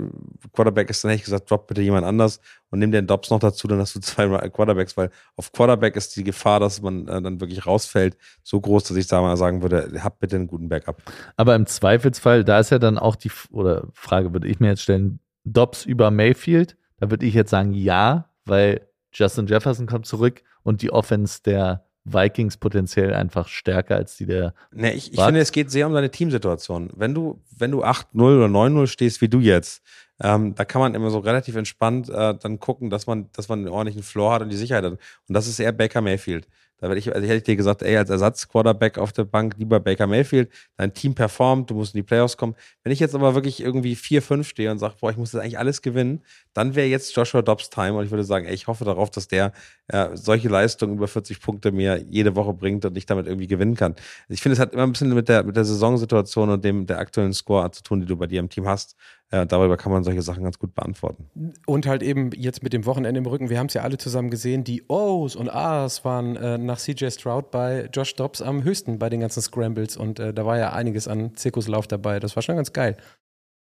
A: Quarterback ist, dann hätte ich gesagt, drop bitte jemand anders und nimm den Dobbs noch dazu, dann hast du zwei Quarterbacks, weil auf Quarterback ist die Gefahr, dass man äh, dann wirklich rausfällt, so groß, dass ich da mal sagen würde, hab bitte einen guten Backup.
E: Aber im Zweifelsfall, da ist ja dann auch die, oder Frage würde ich mir jetzt stellen, Dobbs über Mayfield, da würde ich jetzt sagen ja, weil Justin Jefferson kommt zurück und die Offense der Vikings potenziell einfach stärker als die der.
A: Nee, ich, ich finde, es geht sehr um deine Teamsituation. Wenn du, wenn du 8-0 oder 9-0 stehst, wie du jetzt, ähm, da kann man immer so relativ entspannt äh, dann gucken, dass man, dass man einen ordentlichen Floor hat und die Sicherheit hat. Und das ist eher Baker Mayfield. Da werde ich, also hätte ich dir gesagt, ey, als Ersatz-Quarterback auf der Bank lieber Baker Mayfield, dein Team performt, du musst in die Playoffs kommen. Wenn ich jetzt aber wirklich irgendwie 4-5 stehe und sage, boah, ich muss das eigentlich alles gewinnen, dann wäre jetzt Joshua Dobbs Time und ich würde sagen, ey, ich hoffe darauf, dass der äh, solche Leistungen über 40 Punkte mir jede Woche bringt und ich damit irgendwie gewinnen kann. Ich finde, es hat immer ein bisschen mit der, mit der Saisonsituation und dem, der aktuellen Score zu tun, die du bei dir im Team hast. Ja, darüber kann man solche Sachen ganz gut beantworten.
C: Und halt eben jetzt mit dem Wochenende im Rücken, wir haben es ja alle zusammen gesehen, die O's und A's waren äh, nach CJ Stroud bei Josh Dobbs am höchsten bei den ganzen Scrambles und äh, da war ja einiges an Zirkuslauf dabei. Das war schon ganz geil.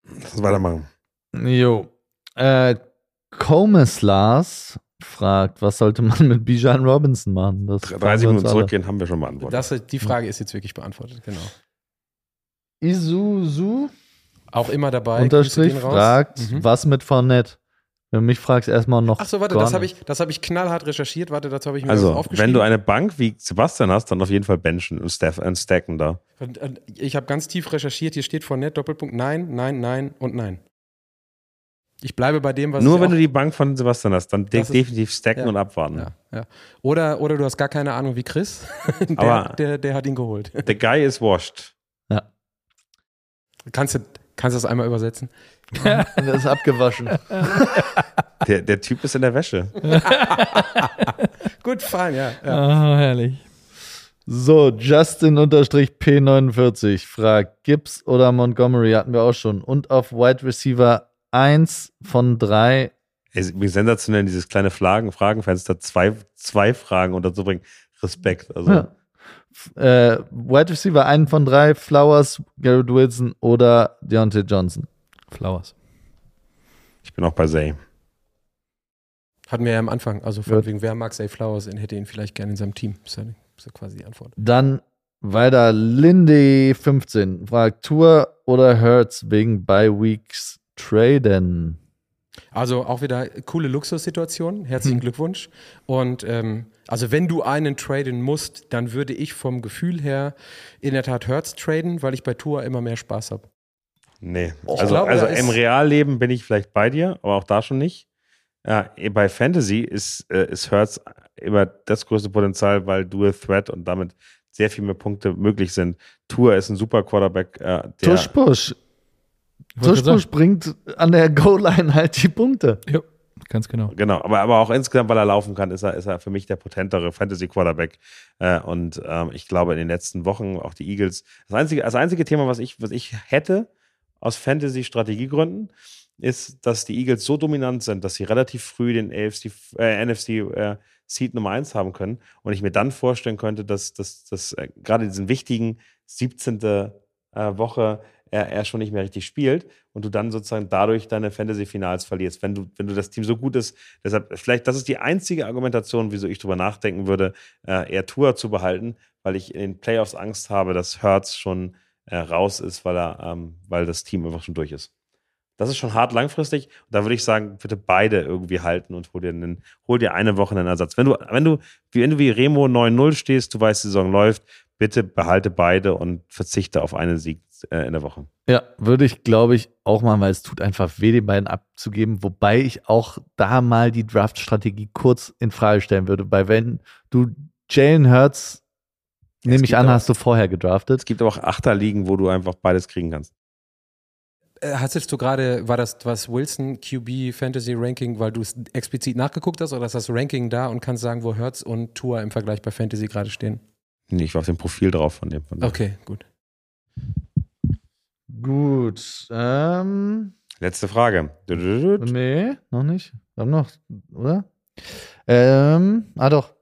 A: Lass weitermachen.
E: Jo. Äh, Comas Lars fragt, was sollte man mit Bijan Robinson machen? Das
A: 30 Minuten zurückgehen, haben wir schon beantwortet.
C: Das, die Frage ist jetzt wirklich beantwortet, genau.
E: Isuzu
C: auch immer dabei.
E: Unterstrich fragt, mhm. was mit Fournette? Wenn du mich fragst, erstmal noch.
C: Achso, warte, das habe ich, hab ich knallhart recherchiert. Warte, dazu habe ich mir
A: also,
C: was aufgeschrieben.
A: Wenn du eine Bank wie Sebastian hast, dann auf jeden Fall benchen und, staff, und stacken da.
C: Ich habe ganz tief recherchiert. Hier steht Fournette, Doppelpunkt, nein, nein, nein und nein. Ich bleibe bei dem, was
A: Nur wenn du die Bank von Sebastian hast, dann ist, definitiv stacken ja, und abwarten.
C: Ja, ja. Oder, oder du hast gar keine Ahnung wie Chris. der, Aber der, der hat ihn geholt.
A: The guy is washed.
E: Ja.
C: Kannst du, Kannst du das einmal übersetzen?
E: Ja. Der ist abgewaschen.
A: Der, der Typ ist in der Wäsche.
C: Gut, fein, ja.
B: ja. Oh, herrlich.
E: So, Justin-P49 fragt, Gibbs oder Montgomery hatten wir auch schon. Und auf Wide Receiver 1 von 3.
A: Ey, wie sensationell, dieses kleine Fragen, Fragenfenster, zwei, zwei Fragen unterzubringen. Respekt. Also. Ja
E: äh, Wide Receiver einen von drei, Flowers, Garrett Wilson oder Deontay Johnson?
B: Flowers.
A: Ich bin auch bei Zay.
C: Hatten wir ja am Anfang, also von wegen, wer mag Zay Flowers und hätte ihn vielleicht gerne in seinem Team. Das ist ja quasi die Antwort.
E: Dann weiter, Lindy 15 fragt Tour oder Hurts wegen Bye Weeks traden?
C: Also auch wieder coole Luxussituation. Herzlichen hm. Glückwunsch. Und ähm, also wenn du einen traden musst, dann würde ich vom Gefühl her in der Tat Hertz traden, weil ich bei Tour immer mehr Spaß habe.
A: Nee, also, glaube, also im Realleben bin ich vielleicht bei dir, aber auch da schon nicht. Ja, bei Fantasy ist, äh, ist Hertz immer das größte Potenzial, weil Dual Threat und damit sehr viel mehr Punkte möglich sind. Tour ist ein super Quarterback. Äh,
E: Tush-Push Tuschbusch bringt an der Goal-Line halt die Punkte.
B: Ja, ganz genau.
A: Genau, aber, aber auch insgesamt, weil er laufen kann, ist er, ist er für mich der potentere Fantasy-Quarterback. Äh, und ähm, ich glaube, in den letzten Wochen auch die Eagles. Das einzige, das einzige Thema, was ich, was ich hätte aus Fantasy-Strategiegründen, ist, dass die Eagles so dominant sind, dass sie relativ früh den AFC, äh, NFC äh, Seed Nummer 1 haben können. Und ich mir dann vorstellen könnte, dass, dass, dass äh, gerade diesen wichtigen 17. Äh, Woche er, er schon nicht mehr richtig spielt und du dann sozusagen dadurch deine Fantasy-Finals verlierst, wenn du, wenn du das Team so gut ist. Deshalb, vielleicht, das ist die einzige Argumentation, wieso ich darüber nachdenken würde, äh, eher Tour zu behalten, weil ich in den Playoffs Angst habe, dass Hertz schon äh, raus ist, weil er, ähm, weil das Team einfach schon durch ist. Das ist schon hart langfristig. Da würde ich sagen, bitte beide irgendwie halten und hol dir, einen, hol dir eine Woche einen Ersatz. Wenn du, wenn du, wenn du wie Remo 9-0 stehst, du weißt, die Saison läuft, bitte behalte beide und verzichte auf einen Sieg äh, in der Woche.
E: Ja, würde ich, glaube ich, auch mal, weil es tut einfach weh, den beiden abzugeben. Wobei ich auch da mal die Draft-Strategie kurz in Frage stellen würde. Weil wenn du Jalen Hurts, ja, nehme ich an, auch, hast du vorher gedraftet.
A: Es gibt aber auch Achterligen, wo du einfach beides kriegen kannst.
C: Äh, hattest du gerade, war das was Wilson QB Fantasy Ranking, weil du es explizit nachgeguckt hast oder ist das Ranking da und kannst sagen, wo Hertz und Tour im Vergleich bei Fantasy gerade stehen?
A: Nee, ich war auf dem Profil drauf von dem. Von
C: okay, gut.
E: Gut. Ähm,
A: Letzte Frage.
E: Nee, noch nicht. Wir haben noch, oder? Ähm, ah doch.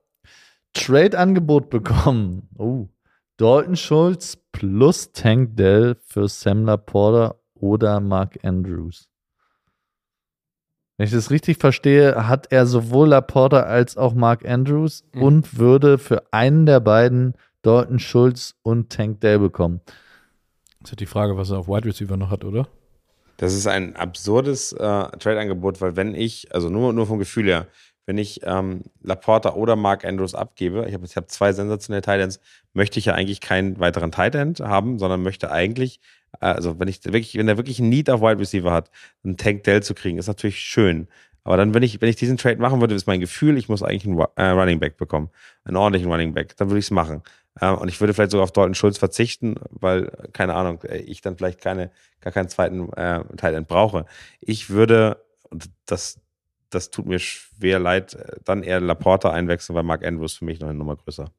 E: Trade-Angebot bekommen. Oh. Dalton Schultz plus Tank Dell für Sam Laporta oder Mark Andrews. Wenn ich das richtig verstehe, hat er sowohl Laporta als auch Mark Andrews
C: Mhm.
E: und würde für einen der beiden Dalton Schultz und Tank Dell bekommen.
B: Das ist die Frage, was er auf Wide Receiver noch hat, oder?
A: Das ist ein absurdes äh, Trade-Angebot, weil wenn ich, also nur, nur vom Gefühl her, wenn ich ähm, Laporta oder Mark Andrews abgebe, ich habe hab zwei sensationelle Titans, möchte ich ja eigentlich keinen weiteren Tight End haben, sondern möchte eigentlich, äh, also wenn ich wirklich, wenn er wirklich ein Need auf Wide Receiver hat, einen Tank Dell zu kriegen, ist natürlich schön. Aber dann, wenn ich, wenn ich diesen Trade machen würde, ist mein Gefühl, ich muss eigentlich einen äh, Running Back bekommen. Einen ordentlichen Running Back. Dann würde ich es machen. Und ich würde vielleicht sogar auf Dalton Schulz verzichten, weil, keine Ahnung, äh, ich dann vielleicht keine, gar keinen zweiten äh, End brauche. Ich würde, und das, das tut mir schwer leid, äh, dann eher Laporta einwechseln, weil Mark Andrews für mich noch eine Nummer größer.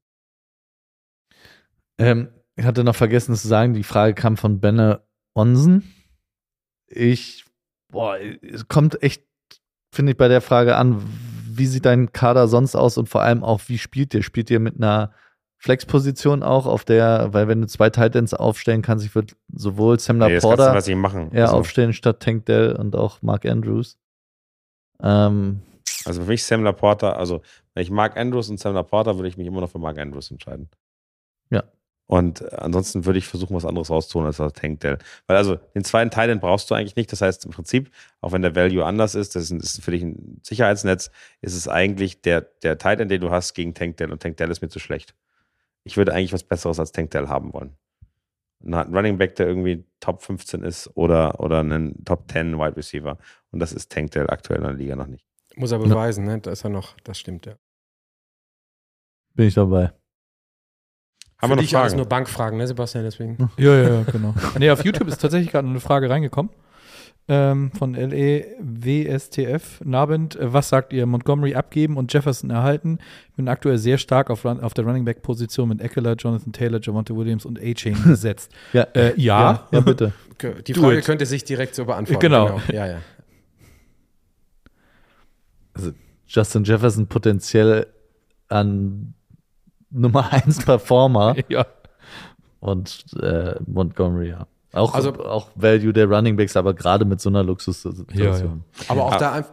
E: Ähm, ich hatte noch vergessen zu sagen, die Frage kam von Benne Onsen. Ich, boah, es kommt echt, finde ich, bei der Frage an, wie sieht dein Kader sonst aus und vor allem auch, wie spielt ihr? Spielt ihr mit einer Flexposition auch, auf der, weil wenn du zwei Titans aufstellen kannst, ich würde sowohl Sam
A: Nee, das kannst du machen.
E: eher
A: also,
E: aufstellen statt Tank Dell und auch Mark Andrews. Ähm,
A: also für mich Sam Laporta, also wenn ich Mark Andrews und Sam Laporta, würde ich mich immer noch für Mark Andrews entscheiden.
E: Ja.
A: Und ansonsten würde ich versuchen, was anderes rauszuholen als das Tank Dell. Weil also den zweiten Thailand brauchst du eigentlich nicht. Das heißt im Prinzip, auch wenn der Value anders ist, das ist für dich ein Sicherheitsnetz, ist es eigentlich der, der Titan, den du hast, gegen Tank Dell. Und Tank Dell ist mir zu schlecht. Ich würde eigentlich was Besseres als Tank Dell haben wollen. Ein Running Back, der irgendwie Top 15 ist oder, oder einen Top 10 Wide Receiver. Und das ist Tank Dell aktuell in der Liga noch nicht.
C: Muss er beweisen, ne? Da ist er noch, das stimmt, ja.
E: bin ich dabei.
A: Haben
C: Für
A: wir noch
C: dich alles
A: Fragen?
C: nur Bankfragen, ne, Sebastian? Deswegen.
B: Ja, ja, ja, genau. nee, auf YouTube ist tatsächlich gerade eine Frage reingekommen. Ähm, von LEWSTF. Nabend, äh, was sagt ihr? Montgomery abgeben und Jefferson erhalten? Bin aktuell sehr stark auf, Run, auf der Running Back Position mit Eckler, Jonathan Taylor, Javante Williams und A-Chain gesetzt.
E: Ja,
B: äh, ja.
E: ja, bitte.
C: Die
B: Do
C: Frage
B: it.
C: könnte sich direkt so beantworten.
B: Genau.
C: Ja, ja.
E: Justin Jefferson potenziell an Nummer 1 Performer
B: ja.
E: und äh, Montgomery, ja. Auch,
C: Also-
E: auch Value der Running Backs, aber gerade mit so einer Luxussituation.
B: Ja,
C: Aber auch, da,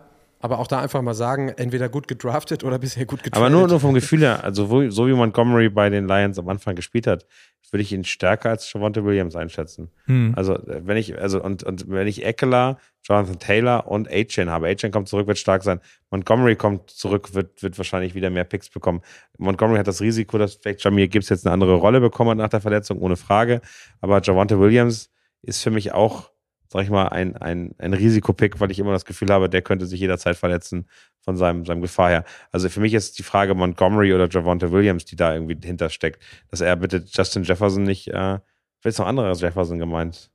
C: aber auch da einfach mal sagen, entweder gut gedraftet oder bisher gut getradet.
A: Aber nur, nur vom Gefühl her, also wo, so wie Montgomery bei den Lions am Anfang gespielt hat, würde ich ihn stärker als Javante Williams einschätzen.
B: Hm.
A: Also äh, wenn ich, also und, und wenn ich Eckler, Jonathan Taylor und A-Chain habe, A-Chain kommt zurück, wird stark sein. Montgomery kommt zurück, wird, wird wahrscheinlich wieder mehr Picks bekommen. Montgomery hat das Risiko, dass vielleicht Jamir Gibbs jetzt eine andere Rolle bekommen hat nach der Verletzung, ohne Frage. Aber Javante Williams ist für mich auch, sag ich mal, ein, ein, ein Risikopick, weil ich immer das Gefühl habe, der könnte sich jederzeit verletzen von seinem, seinem Gefahr her. Also für mich ist die Frage Montgomery oder Javante Williams, die da irgendwie hinter steckt, dass er bitte Justin Jefferson nicht, äh, vielleicht ist noch anderer Jefferson gemeint.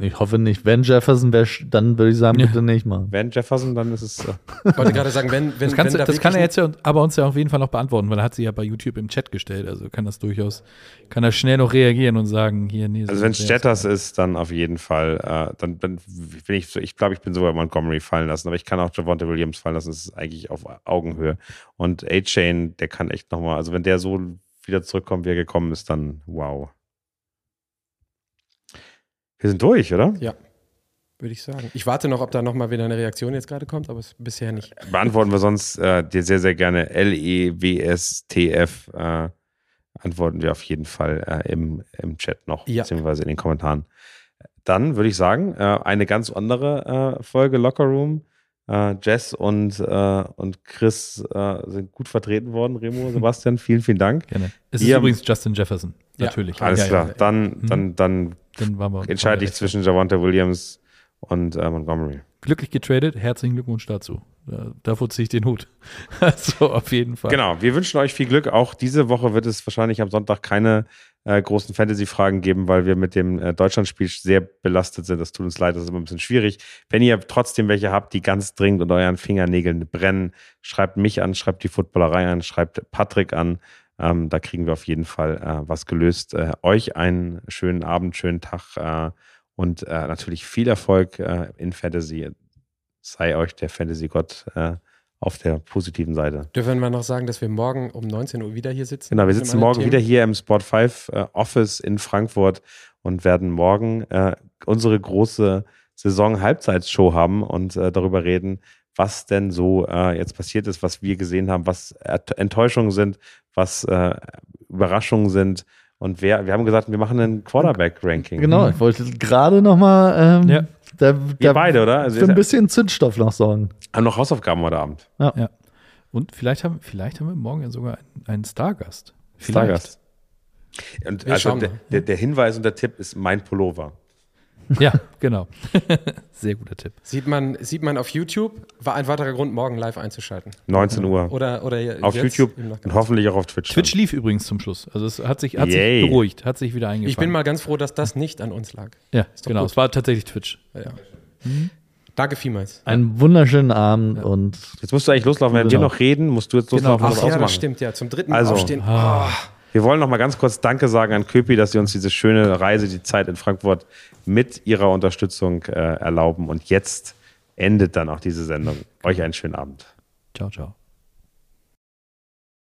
E: Ich hoffe nicht. Wenn Jefferson wäre, dann würde ich sagen,
B: Ja.
E: bitte nicht mal.
A: Wenn Jefferson, dann ist es. Äh,
C: Ich wollte gerade sagen, wenn, wenn,
B: Das, kannst,
C: wenn
B: du,
C: da
B: das kann er jetzt ja aber uns ja auf jeden Fall noch beantworten, weil er hat sie ja bei YouTube im Chat gestellt. Also kann das durchaus, kann er schnell noch reagieren und sagen, hier, nee. so
A: also wenn. Jetters ist, dann auf jeden Fall. Äh, dann bin, bin ich so, ich glaube, ich bin sogar Montgomery fallen lassen, aber ich kann auch Javante Williams fallen lassen. Das ist eigentlich auf Augenhöhe. Und A-Chain, der kann echt nochmal, also wenn der so wieder zurückkommt, wie er gekommen ist, dann wow. Wir sind durch, oder?
C: würde ich sagen. Ich warte noch, ob da nochmal wieder eine Reaktion jetzt gerade kommt, aber es bisher nicht.
A: Beantworten wir sonst äh, dir sehr, sehr gerne L-E-W-S-T-F. Äh, antworten wir auf jeden Fall äh, im, im Chat noch,
C: Ja.
A: beziehungsweise in den Kommentaren. Dann würde ich sagen, äh, eine ganz andere äh, Folge Locker Room. Äh, Jess und, äh, und Chris äh, sind gut vertreten worden. Remo, Sebastian, vielen, vielen Dank.
B: Gerne. Es
A: Ihr-
B: ist übrigens Justin Jefferson.
C: Ja,
B: Natürlich.
A: Alles
B: Ja,
A: klar.
B: Ja,
A: Dann,
B: Mhm.
A: dann, dann
B: dann waren wir,
A: entscheide ich zwischen Javante Williams und äh, Montgomery.
B: Glücklich getradet. Herzlichen Glückwunsch dazu. Da, davor ziehe ich den Hut. Also auf jeden Fall.
A: Genau, wir wünschen euch viel Glück. Auch diese Woche wird es wahrscheinlich am Sonntag keine äh, großen Fantasy-Fragen geben, weil wir mit dem äh, Deutschlandspiel sehr belastet sind. Das tut uns leid, das ist immer ein bisschen schwierig. Wenn ihr trotzdem welche habt, die ganz dringend unter euren Fingernägeln brennen, schreibt mich an, schreibt die Footballerei an, schreibt Patrick an. Ähm, da kriegen wir auf jeden Fall äh, was gelöst. Äh, euch einen schönen Abend, schönen Tag äh, und äh, natürlich viel Erfolg äh, in Fantasy. Sei euch der Fantasy-Gott äh, auf der positiven Seite.
C: Dürfen wir noch sagen, dass wir morgen um 19 Uhr wieder hier sitzen?
A: Genau, wir sitzen morgen
C: anderen
A: wieder hier im Sport 5 äh, Office in Frankfurt und werden morgen unsere große Saison-Halbzeitshow haben und darüber reden, was denn so äh, jetzt passiert ist, was wir gesehen haben, was Enttäuschungen sind, was äh, Überraschungen sind. Und wer, wir haben gesagt, wir machen ein Quarterback-Ranking.
E: Genau, ich wollte gerade nochmal ähm,
B: Ja.
E: da,
A: Wir beide, oder? Also
E: für ein bisschen Zündstoff noch sorgen.
A: haben noch Hausaufgaben heute Abend.
B: Ja. Und vielleicht haben, vielleicht haben wir morgen ja sogar einen, Stargast. Vielleicht.
A: Stargast. Und
C: Wir
A: also
C: schauen
A: der, der, der Hinweis und der Tipp ist mein Pullover.
B: Ja, genau. Sehr guter Tipp.
C: Sieht man, sieht man auf YouTube, war ein weiterer Grund, morgen live einzuschalten.
A: 19 Uhr.
C: Oder, oder
A: auf
C: jetzt
A: YouTube und hoffentlich auch auf Twitch.
B: Twitch lief übrigens zum Schluss. Also es hat sich, hat
A: Yay.
B: sich beruhigt, hat sich wieder eingefangen.
C: Ich bin mal ganz froh, dass das nicht an uns lag.
B: Ja, genau.
C: gut.
B: Es war tatsächlich Twitch.
C: Ja. Danke vielmals.
E: Einen wunderschönen Abend und
A: Jetzt musst du eigentlich loslaufen. Wenn wir
E: Genau.
A: noch reden, musst du jetzt
B: Genau.
A: loslaufen und
C: Ach ja, das stimmt, ja. Zum dritten
A: Also.
C: Aufstehen.
B: Ah.
A: Wir wollen noch mal ganz kurz Danke sagen an Köpi, dass sie uns diese schöne Reise, die Zeit in Frankfurt mit ihrer Unterstützung äh, erlauben. Und jetzt endet dann auch diese Sendung. Euch einen schönen Abend.
B: Ciao, ciao.